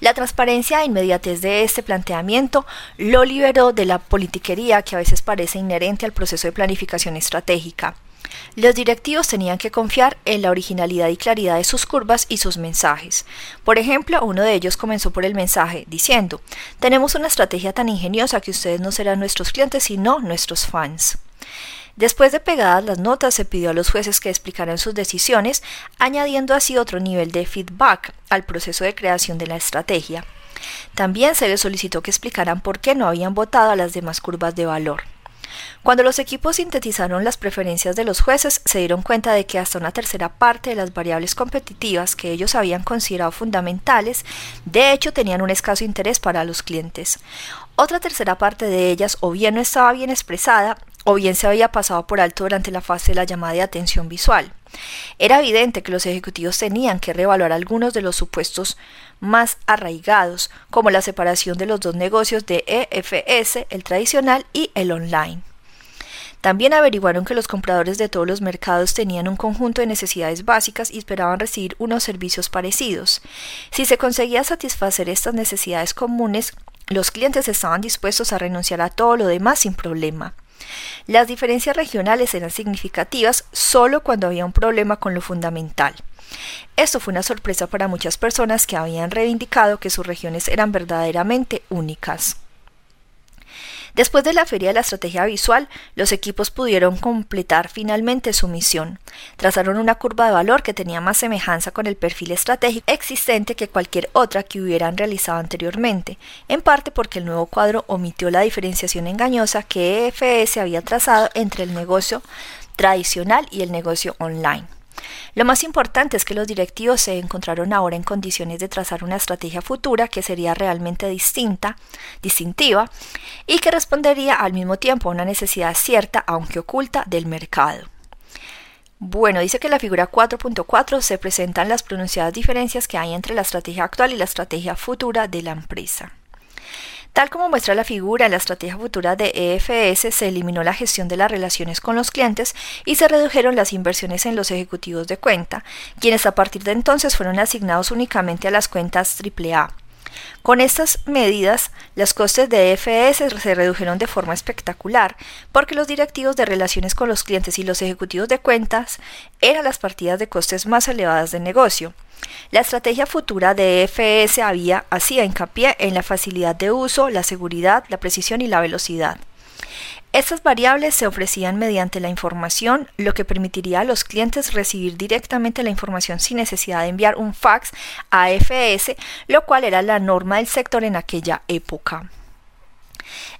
La transparencia e inmediatez de este planteamiento lo liberó de la politiquería que a veces parece inherente al proceso de planificación estratégica. Los directivos tenían que confiar en la originalidad y claridad de sus curvas y sus mensajes. Por ejemplo, uno de ellos comenzó por el mensaje diciendo, tenemos una estrategia tan ingeniosa que ustedes no serán nuestros clientes sino nuestros fans. Después de pegadas las notas, se pidió a los jueces que explicaran sus decisiones, añadiendo así otro nivel de feedback al proceso de creación de la estrategia. También se les solicitó que explicaran por qué no habían votado a las demás curvas de valor. Cuando los equipos sintetizaron las preferencias de los jueces, se dieron cuenta de que hasta una tercera parte de las variables competitivas que ellos habían considerado fundamentales, de hecho tenían un escaso interés para los clientes. Otra tercera parte de ellas o bien no estaba bien expresada o bien se había pasado por alto durante la fase de la llamada de atención visual. Era evidente que los ejecutivos tenían que reevaluar algunos de los supuestos más arraigados, como la separación de los dos negocios de EFS, el tradicional y el online. También averiguaron que los compradores de todos los mercados tenían un conjunto de necesidades básicas y esperaban recibir unos servicios parecidos. Si se conseguía satisfacer estas necesidades comunes, los clientes estaban dispuestos a renunciar a todo lo demás sin problema. Las diferencias regionales eran significativas solo cuando había un problema con lo fundamental. Esto fue una sorpresa para muchas personas que habían reivindicado que sus regiones eran verdaderamente únicas. Después de la feria de la estrategia visual, los equipos pudieron completar finalmente su misión. Trazaron una curva de valor que tenía más semejanza con el perfil estratégico existente que cualquier otra que hubieran realizado anteriormente, en parte porque el nuevo cuadro omitió la diferenciación engañosa que EFS había trazado entre el negocio tradicional y el negocio online. Lo más importante es que los directivos se encontraron ahora en condiciones de trazar una estrategia futura que sería realmente distinta, distintiva y que respondería al mismo tiempo a una necesidad cierta, aunque oculta, del mercado. Bueno, dice que en la figura 4.4 se presentan las pronunciadas diferencias que hay entre la estrategia actual y la estrategia futura de la empresa. Tal como muestra la figura, en la estrategia futura de EFS se eliminó la gestión de las relaciones con los clientes y se redujeron las inversiones en los ejecutivos de cuenta, quienes a partir de entonces fueron asignados únicamente a las cuentas AAA. Con estas medidas, los costes de EFS se redujeron de forma espectacular, porque los directivos de relaciones con los clientes y los ejecutivos de cuentas eran las partidas de costes más elevadas del negocio. La estrategia futura de EFS había hacía hincapié en la facilidad de uso, la seguridad, la precisión y la velocidad. Estas variables se ofrecían mediante la información, lo que permitiría a los clientes recibir directamente la información sin necesidad de enviar un fax a EFS, lo cual era la norma del sector en aquella época.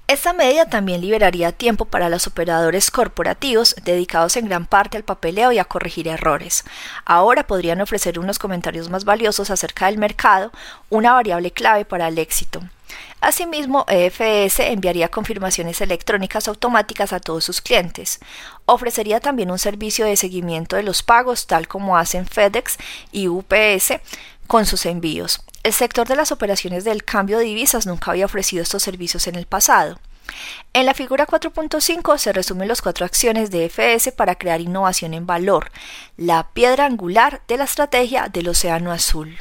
Esta medida también liberaría tiempo para los operadores corporativos dedicados en gran parte al papeleo y a corregir errores. Ahora podrían ofrecer unos comentarios más valiosos acerca del mercado, una variable clave para el éxito. Asimismo, EFS enviaría confirmaciones electrónicas automáticas a todos sus clientes. Ofrecería también un servicio de seguimiento de los pagos, tal como hacen FedEx y UPS con sus envíos. El sector de las operaciones del cambio de divisas nunca había ofrecido estos servicios en el pasado. En la figura 4.5 se resumen las cuatro acciones de FS para crear innovación en valor, la piedra angular de la estrategia del Océano Azul.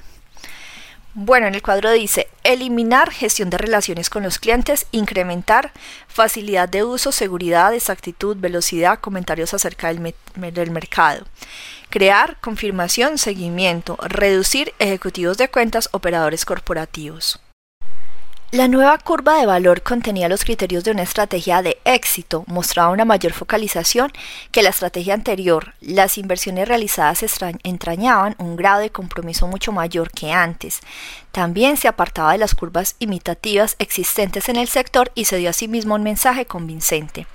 Bueno, en el cuadro dice eliminar gestión de relaciones con los clientes, incrementar facilidad de uso, seguridad, exactitud, velocidad, comentarios acerca del, mercado crear, confirmación, seguimiento, reducir ejecutivos de cuentas, operadores corporativos. La nueva curva de valor contenía los criterios de una estrategia de éxito, mostraba una mayor focalización que la estrategia anterior. Las inversiones realizadas entrañaban un grado de compromiso mucho mayor que antes. También se apartaba de las curvas imitativas existentes en el sector y se dio asimismo un mensaje convincente.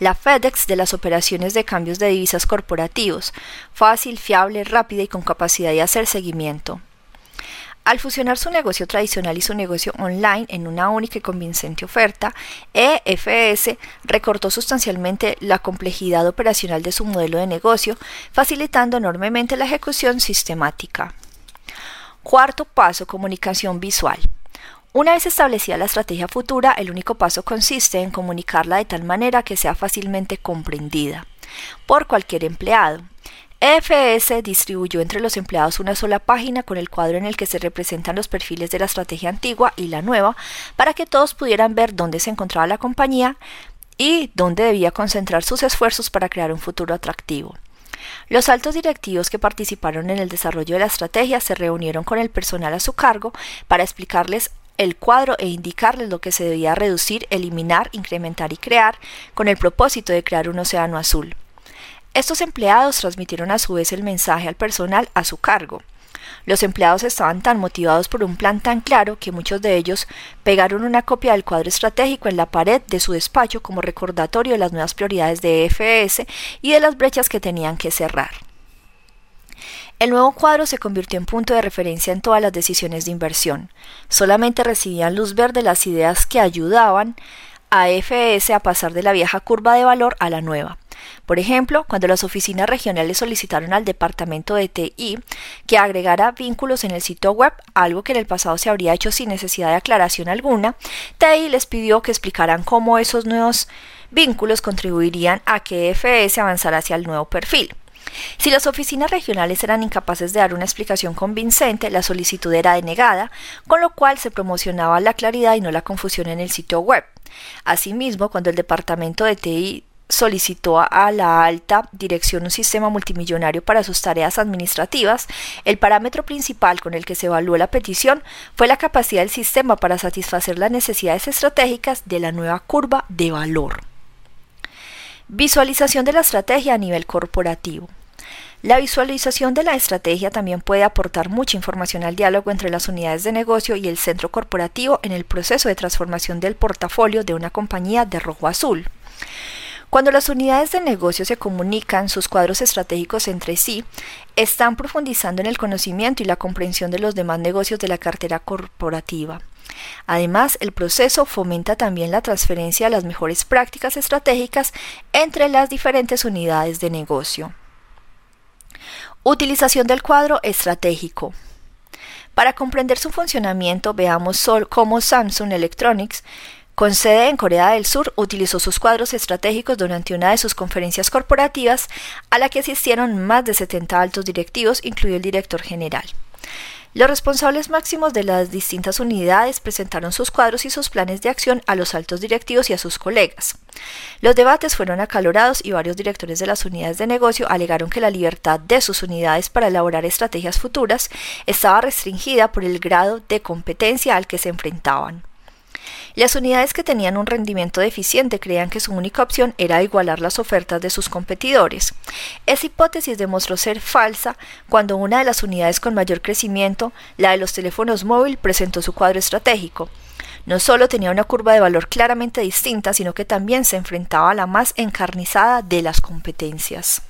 La FedEx de las operaciones de cambios de divisas corporativos, fácil, fiable, rápida y con capacidad de hacer seguimiento. Al fusionar su negocio tradicional y su negocio online en una única y convincente oferta, EFS recortó sustancialmente la complejidad operacional de su modelo de negocio, facilitando enormemente la ejecución sistemática. Cuarto paso, comunicación visual. Una vez establecida la estrategia futura, el único paso consiste en comunicarla de tal manera que sea fácilmente comprendida por cualquier empleado. EFS distribuyó entre los empleados una sola página con el cuadro en el que se representan los perfiles de la estrategia antigua y la nueva para que todos pudieran ver dónde se encontraba la compañía y dónde debía concentrar sus esfuerzos para crear un futuro atractivo. Los altos directivos que participaron en el desarrollo de la estrategia se reunieron con el personal a su cargo para explicarles el cuadro e indicarles lo que se debía reducir, eliminar, incrementar y crear con el propósito de crear un océano azul. Estos empleados transmitieron a su vez el mensaje al personal a su cargo. Los empleados estaban tan motivados por un plan tan claro que muchos de ellos pegaron una copia del cuadro estratégico en la pared de su despacho como recordatorio de las nuevas prioridades de EFS y de las brechas que tenían que cerrar. El nuevo cuadro se convirtió en punto de referencia en todas las decisiones de inversión. Solamente recibían luz verde las ideas que ayudaban a EFS a pasar de la vieja curva de valor a la nueva. Por ejemplo, cuando las oficinas regionales solicitaron al departamento de TI que agregara vínculos en el sitio web, algo que en el pasado se habría hecho sin necesidad de aclaración alguna, TI les pidió que explicaran cómo esos nuevos vínculos contribuirían a que FS avanzara hacia el nuevo perfil. Si las oficinas regionales eran incapaces de dar una explicación convincente, la solicitud era denegada, con lo cual se promocionaba la claridad y no la confusión en el sitio web. Asimismo, cuando el departamento de TI solicitó a la alta dirección un sistema multimillonario para sus tareas administrativas, el parámetro principal con el que se evaluó la petición fue la capacidad del sistema para satisfacer las necesidades estratégicas de la nueva curva de valor. Visualización de la estrategia a nivel corporativo. La visualización de la estrategia también puede aportar mucha información al diálogo entre las unidades de negocio y el centro corporativo en el proceso de transformación del portafolio de una compañía de rojo azul. Cuando las unidades de negocio se comunican sus cuadros estratégicos entre sí, están profundizando en el conocimiento y la comprensión de los demás negocios de la cartera corporativa. Además, el proceso fomenta también la transferencia de las mejores prácticas estratégicas entre las diferentes unidades de negocio. Utilización del cuadro estratégico. Para comprender su funcionamiento, veamos cómo Samsung Electronics con sede en Corea del Sur, utilizó sus cuadros estratégicos durante una de sus conferencias corporativas a la que asistieron más de 70 altos directivos, incluido el director general. Los responsables máximos de las distintas unidades presentaron sus cuadros y sus planes de acción a los altos directivos y a sus colegas. Los debates fueron acalorados y varios directores de las unidades de negocio alegaron que la libertad de sus unidades para elaborar estrategias futuras estaba restringida por el grado de competencia al que se enfrentaban. Las unidades que tenían un rendimiento deficiente creían que su única opción era igualar las ofertas de sus competidores. Esa hipótesis demostró ser falsa cuando una de las unidades con mayor crecimiento, la de los teléfonos móviles, presentó su cuadro estratégico. No solo tenía una curva de valor claramente distinta, sino que también se enfrentaba a la más encarnizada de las competencias.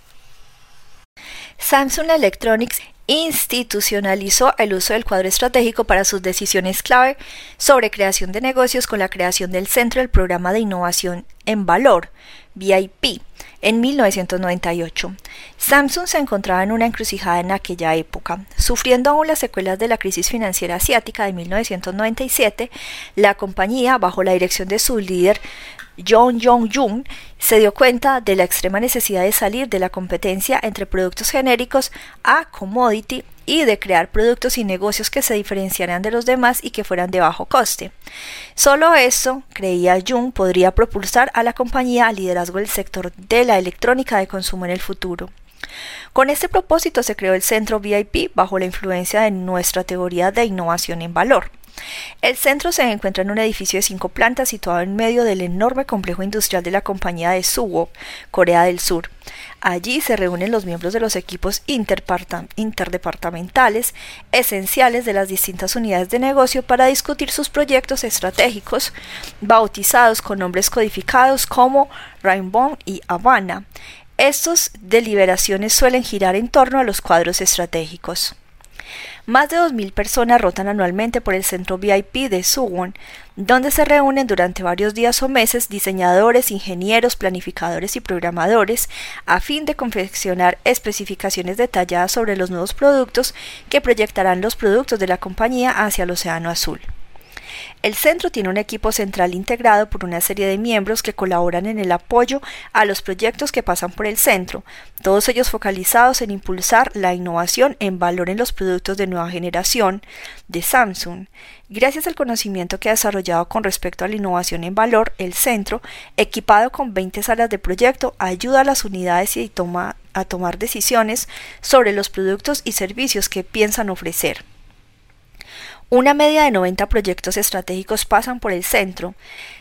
Samsung Electronics institucionalizó el uso del cuadro estratégico para sus decisiones clave sobre creación de negocios con la creación del Centro del Programa de Innovación en Valor, VIP, en 1998. Samsung se encontraba en una encrucijada en aquella época. Sufriendo aún las secuelas de la crisis financiera asiática de 1997, la compañía, bajo la dirección de su líder John Jong-jung se dio cuenta de la extrema necesidad de salir de la competencia entre productos genéricos a commodity y de crear productos y negocios que se diferenciaran de los demás y que fueran de bajo coste. Solo eso, creía Jung, podría propulsar a la compañía al liderazgo del sector de la electrónica de consumo en el futuro. Con este propósito se creó el centro VIP bajo la influencia de nuestra teoría de innovación en valor. El centro se encuentra en un edificio de cinco plantas situado en medio del enorme complejo industrial de la compañía de Suwo, Corea del Sur. Allí se reúnen los miembros de los equipos interdepartamentales esenciales de las distintas unidades de negocio para discutir sus proyectos estratégicos, bautizados con nombres codificados como Rainbow y Havana. Estas deliberaciones suelen girar en torno a los cuadros estratégicos. Más de 2.000 personas rotan anualmente por el centro VIP de Suwon, donde se reúnen durante varios días o meses diseñadores, ingenieros, planificadores y programadores a fin de confeccionar especificaciones detalladas sobre los nuevos productos que proyectarán los productos de la compañía hacia el Océano Azul. El centro tiene un equipo central integrado por una serie de miembros que colaboran en el apoyo a los proyectos que pasan por el centro, todos ellos focalizados en impulsar la innovación en valor en los productos de nueva generación de Samsung. Gracias al conocimiento que ha desarrollado con respecto a la innovación en valor, el centro, equipado con 20 salas de proyecto, ayuda a las unidades y a tomar decisiones sobre los productos y servicios que piensan ofrecer. Una media de 90 proyectos estratégicos pasan por el centro.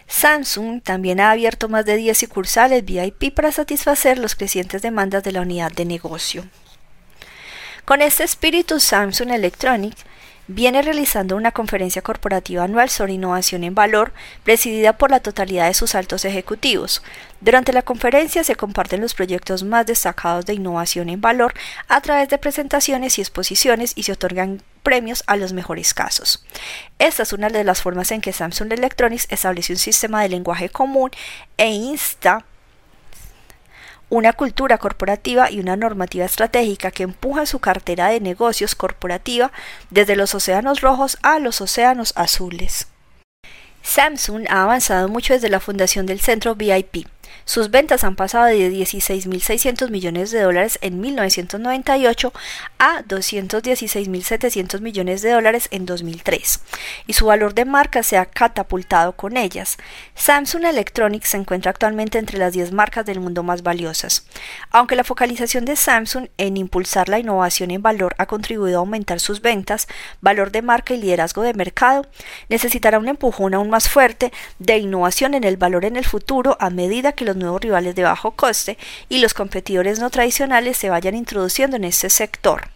Samsung también ha abierto más de 10 sucursales VIP para satisfacer los crecientes demandas de la unidad de negocio. Con este espíritu, Samsung Electronics viene realizando una conferencia corporativa anual sobre innovación en valor, presidida por la totalidad de sus altos ejecutivos. Durante la conferencia se comparten los proyectos más destacados de innovación en valor a través de presentaciones y exposiciones y se otorgan premios a los mejores casos. Esta es una de las formas en que Samsung Electronics establece un sistema de lenguaje común e insta una cultura corporativa y una normativa estratégica que empuja su cartera de negocios corporativa desde los océanos rojos a los océanos azules. Samsung ha avanzado mucho desde la fundación del centro VIP. Sus ventas han pasado de 16.600 millones de dólares en 1998 a 216.700 millones de dólares en 2003, y su valor de marca se ha catapultado con ellas. Samsung Electronics se encuentra actualmente entre las 10 marcas del mundo más valiosas. Aunque la focalización de Samsung en impulsar la innovación en valor ha contribuido a aumentar sus ventas, valor de marca y liderazgo de mercado, necesitará un empujón aún más fuerte de innovación en el valor en el futuro a medida que los nuevos rivales de bajo coste y los competidores no tradicionales se vayan introduciendo en este sector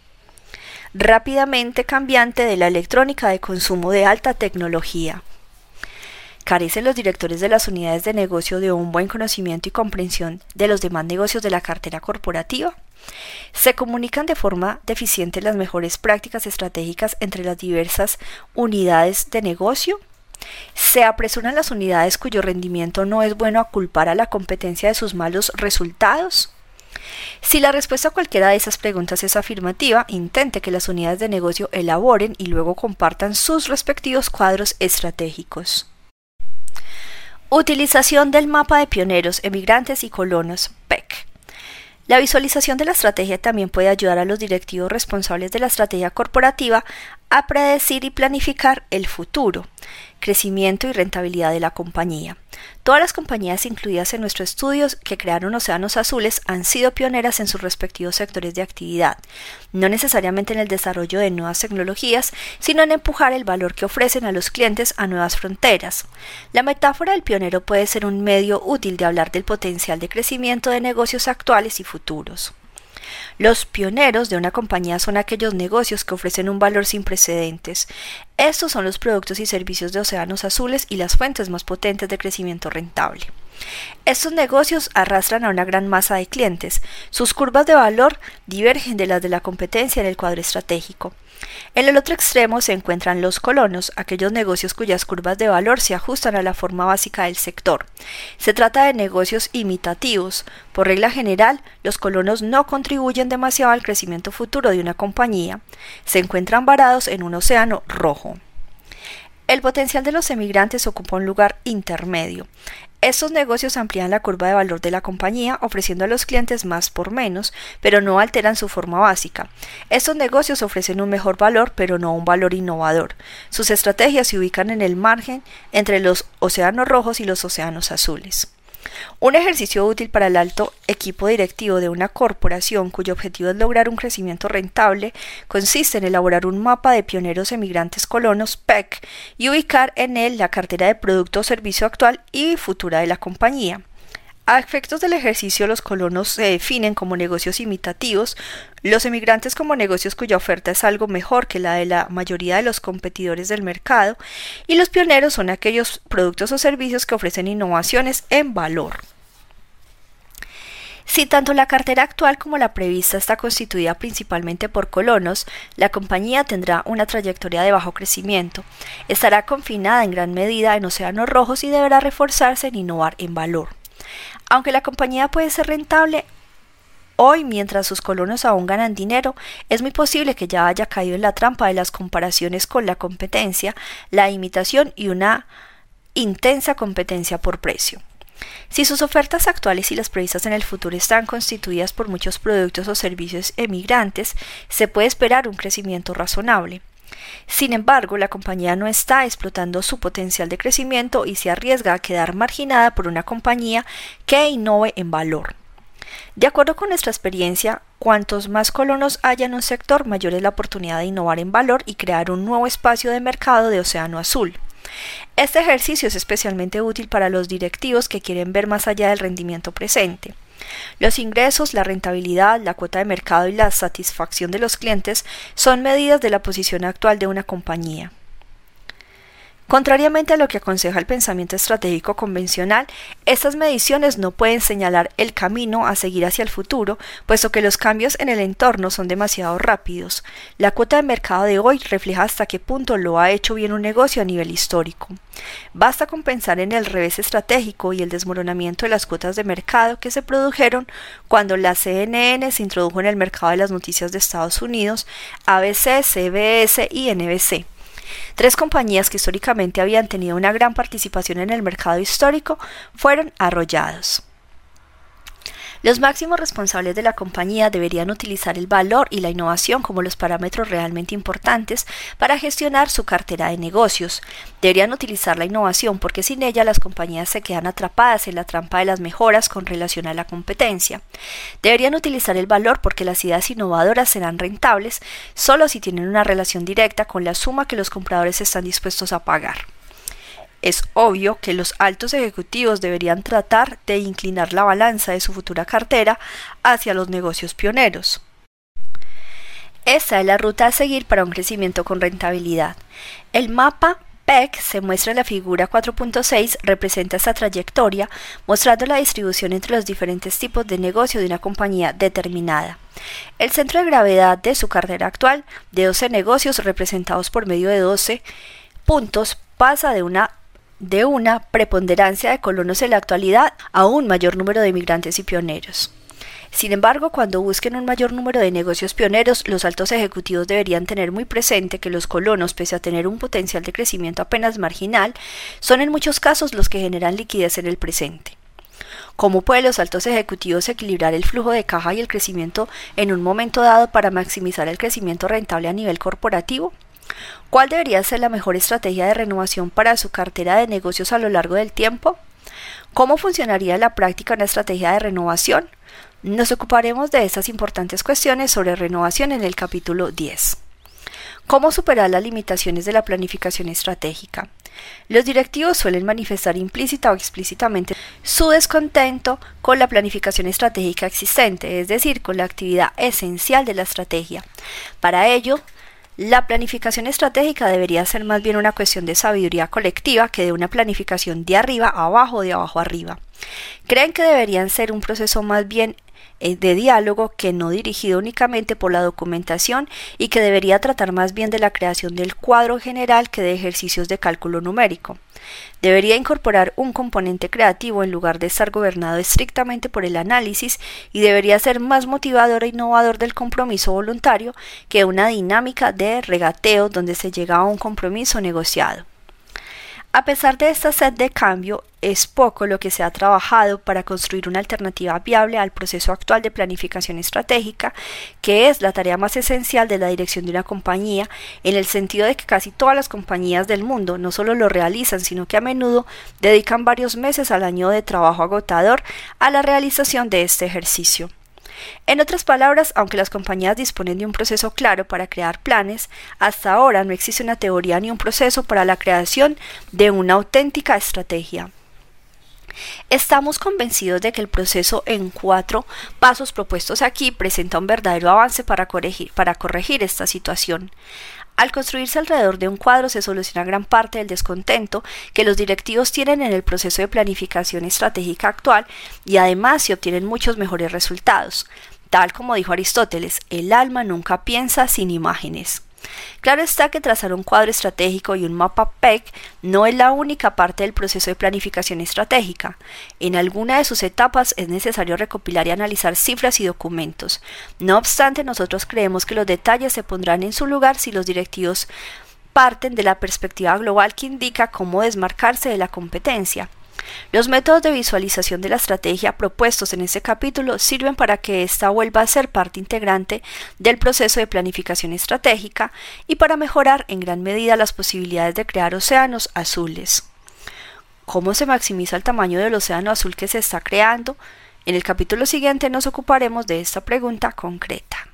rápidamente cambiante de la electrónica de consumo de alta tecnología. ¿Carecen los directores de las unidades de negocio de un buen conocimiento y comprensión de los demás negocios de la cartera corporativa? ¿Se comunican de forma deficiente las mejores prácticas estratégicas entre las diversas unidades de negocio? ¿Se apresuran las unidades cuyo rendimiento no es bueno a culpar a la competencia de sus malos resultados? Si la respuesta a cualquiera de esas preguntas es afirmativa, intente que las unidades de negocio elaboren y luego compartan sus respectivos cuadros estratégicos. Utilización del mapa de pioneros, emigrantes y colonos, PEC. La visualización de la estrategia también puede ayudar a los directivos responsables de la estrategia corporativa a predecir y planificar el futuro, crecimiento y rentabilidad de la compañía. Todas las compañías incluidas en nuestro estudio que crearon océanos azules han sido pioneras en sus respectivos sectores de actividad, no necesariamente en el desarrollo de nuevas tecnologías, sino en empujar el valor que ofrecen a los clientes a nuevas fronteras. La metáfora del pionero puede ser un medio útil de hablar del potencial de crecimiento de negocios actuales y futuros. Los pioneros de una compañía son aquellos negocios que ofrecen un valor sin precedentes. Estos son los productos y servicios de océanos azules y las fuentes más potentes de crecimiento rentable. Estos negocios arrastran a una gran masa de clientes. Sus curvas de valor divergen de las de la competencia en el cuadro estratégico. En el otro extremo se encuentran los colonos, aquellos negocios cuyas curvas de valor se ajustan a la forma básica del sector. Se trata de negocios imitativos. Por regla general, los colonos no contribuyen demasiado al crecimiento futuro de una compañía. Se encuentran varados en un océano rojo. El potencial de los emigrantes ocupa un lugar intermedio. Estos negocios amplían la curva de valor de la compañía, ofreciendo a los clientes más por menos, pero no alteran su forma básica. Estos negocios ofrecen un mejor valor, pero no un valor innovador. Sus estrategias se ubican en el margen entre los océanos rojos y los océanos azules. Un ejercicio útil para el alto equipo directivo de una corporación cuyo objetivo es lograr un crecimiento rentable consiste en elaborar un mapa de pioneros emigrantes colonos PEC y ubicar en él la cartera de producto servicio actual y futura de la compañía. A efectos del ejercicio, los colonos se definen como negocios imitativos, los emigrantes como negocios cuya oferta es algo mejor que la de la mayoría de los competidores del mercado, y los pioneros son aquellos productos o servicios que ofrecen innovaciones en valor. Si tanto la cartera actual como la prevista está constituida principalmente por colonos, la compañía tendrá una trayectoria de bajo crecimiento, estará confinada en gran medida en océanos rojos y deberá reforzarse en innovar en valor. Aunque la compañía puede ser rentable, Hoy, mientras sus colonos aún ganan dinero, es muy posible que ya haya caído en la trampa de las comparaciones con la competencia, la imitación y una intensa competencia por precio. Si sus ofertas actuales y las previstas en el futuro están constituidas por muchos productos o servicios emigrantes, se puede esperar un crecimiento razonable. Sin embargo, la compañía no está explotando su potencial de crecimiento y se arriesga a quedar marginada por una compañía que innove en valor. De acuerdo con nuestra experiencia, cuantos más colonos haya en un sector, mayor es la oportunidad de innovar en valor y crear un nuevo espacio de mercado de océano azul. Este ejercicio es especialmente útil para los directivos que quieren ver más allá del rendimiento presente. Los ingresos, la rentabilidad, la cuota de mercado y la satisfacción de los clientes son medidas de la posición actual de una compañía. Contrariamente a lo que aconseja el pensamiento estratégico convencional, estas mediciones no pueden señalar el camino a seguir hacia el futuro, puesto que los cambios en el entorno son demasiado rápidos. La cuota de mercado de hoy refleja hasta qué punto lo ha hecho bien un negocio a nivel histórico. Basta con pensar en el revés estratégico y el desmoronamiento de las cuotas de mercado que se produjeron cuando la CNN se introdujo en el mercado de las noticias de Estados Unidos, ABC, CBS y NBC. Tres compañías que históricamente habían tenido una gran participación en el mercado histórico fueron arrollados. Los máximos responsables de la compañía deberían utilizar el valor y la innovación como los parámetros realmente importantes para gestionar su cartera de negocios. Deberían utilizar la innovación porque sin ella las compañías se quedan atrapadas en la trampa de las mejoras con relación a la competencia. Deberían utilizar el valor porque las ideas innovadoras serán rentables solo si tienen una relación directa con la suma que los compradores están dispuestos a pagar. Es obvio que los altos ejecutivos deberían tratar de inclinar la balanza de su futura cartera hacia los negocios pioneros. Esta es la ruta a seguir para un crecimiento con rentabilidad. El mapa PEC se muestra en la figura 4.6, representa esta trayectoria, mostrando la distribución entre los diferentes tipos de negocio de una compañía determinada. El centro de gravedad de su cartera actual, de 12 negocios representados por medio de 12 puntos, pasa de una de una preponderancia de colonos en la actualidad a un mayor número de inmigrantes y pioneros. Sin embargo, cuando busquen un mayor número de negocios pioneros, los altos ejecutivos deberían tener muy presente que los colonos, pese a tener un potencial de crecimiento apenas marginal, son en muchos casos los que generan liquidez en el presente. ¿Cómo pueden los altos ejecutivos equilibrar el flujo de caja y el crecimiento en un momento dado para maximizar el crecimiento rentable a nivel corporativo? ¿Cuál debería ser la mejor estrategia de renovación para su cartera de negocios a lo largo del tiempo? ¿Cómo funcionaría en la práctica una estrategia de renovación? Nos ocuparemos de estas importantes cuestiones sobre renovación en el capítulo 10. ¿Cómo superar las limitaciones de la planificación estratégica? Los directivos suelen manifestar implícita o explícitamente su descontento con la planificación estratégica existente, es decir, con la actividad esencial de la estrategia. Para ello, la planificación estratégica debería ser más bien una cuestión de sabiduría colectiva que de una planificación de arriba a abajo de abajo arriba. Creen que deberían ser un proceso más bien de diálogo que no dirigido únicamente por la documentación y que debería tratar más bien de la creación del cuadro general que de ejercicios de cálculo numérico. Debería incorporar un componente creativo en lugar de estar gobernado estrictamente por el análisis y debería ser más motivador e innovador del compromiso voluntario que una dinámica de regateo donde se llega a un compromiso negociado. A pesar de esta sed de cambio, es poco lo que se ha trabajado para construir una alternativa viable al proceso actual de planificación estratégica, que es la tarea más esencial de la dirección de una compañía, en el sentido de que casi todas las compañías del mundo no solo lo realizan, sino que a menudo dedican varios meses al año de trabajo agotador a la realización de este ejercicio. En otras palabras, aunque las compañías disponen de un proceso claro para crear planes, hasta ahora no existe una teoría ni un proceso para la creación de una auténtica estrategia. Estamos convencidos de que el proceso en cuatro pasos propuestos aquí presenta un verdadero avance para corregir, para corregir esta situación. Al construirse alrededor de un cuadro se soluciona gran parte del descontento que los directivos tienen en el proceso de planificación estratégica actual y además se obtienen muchos mejores resultados. Tal como dijo Aristóteles, el alma nunca piensa sin imágenes. Claro está que trazar un cuadro estratégico y un mapa PEC no es la única parte del proceso de planificación estratégica. En alguna de sus etapas es necesario recopilar y analizar cifras y documentos. No obstante, nosotros creemos que los detalles se pondrán en su lugar si los directivos parten de la perspectiva global que indica cómo desmarcarse de la competencia. Los métodos de visualización de la estrategia propuestos en este capítulo sirven para que ésta vuelva a ser parte integrante del proceso de planificación estratégica y para mejorar en gran medida las posibilidades de crear océanos azules. ¿Cómo se maximiza el tamaño del océano azul que se está creando? En el capítulo siguiente nos ocuparemos de esta pregunta concreta.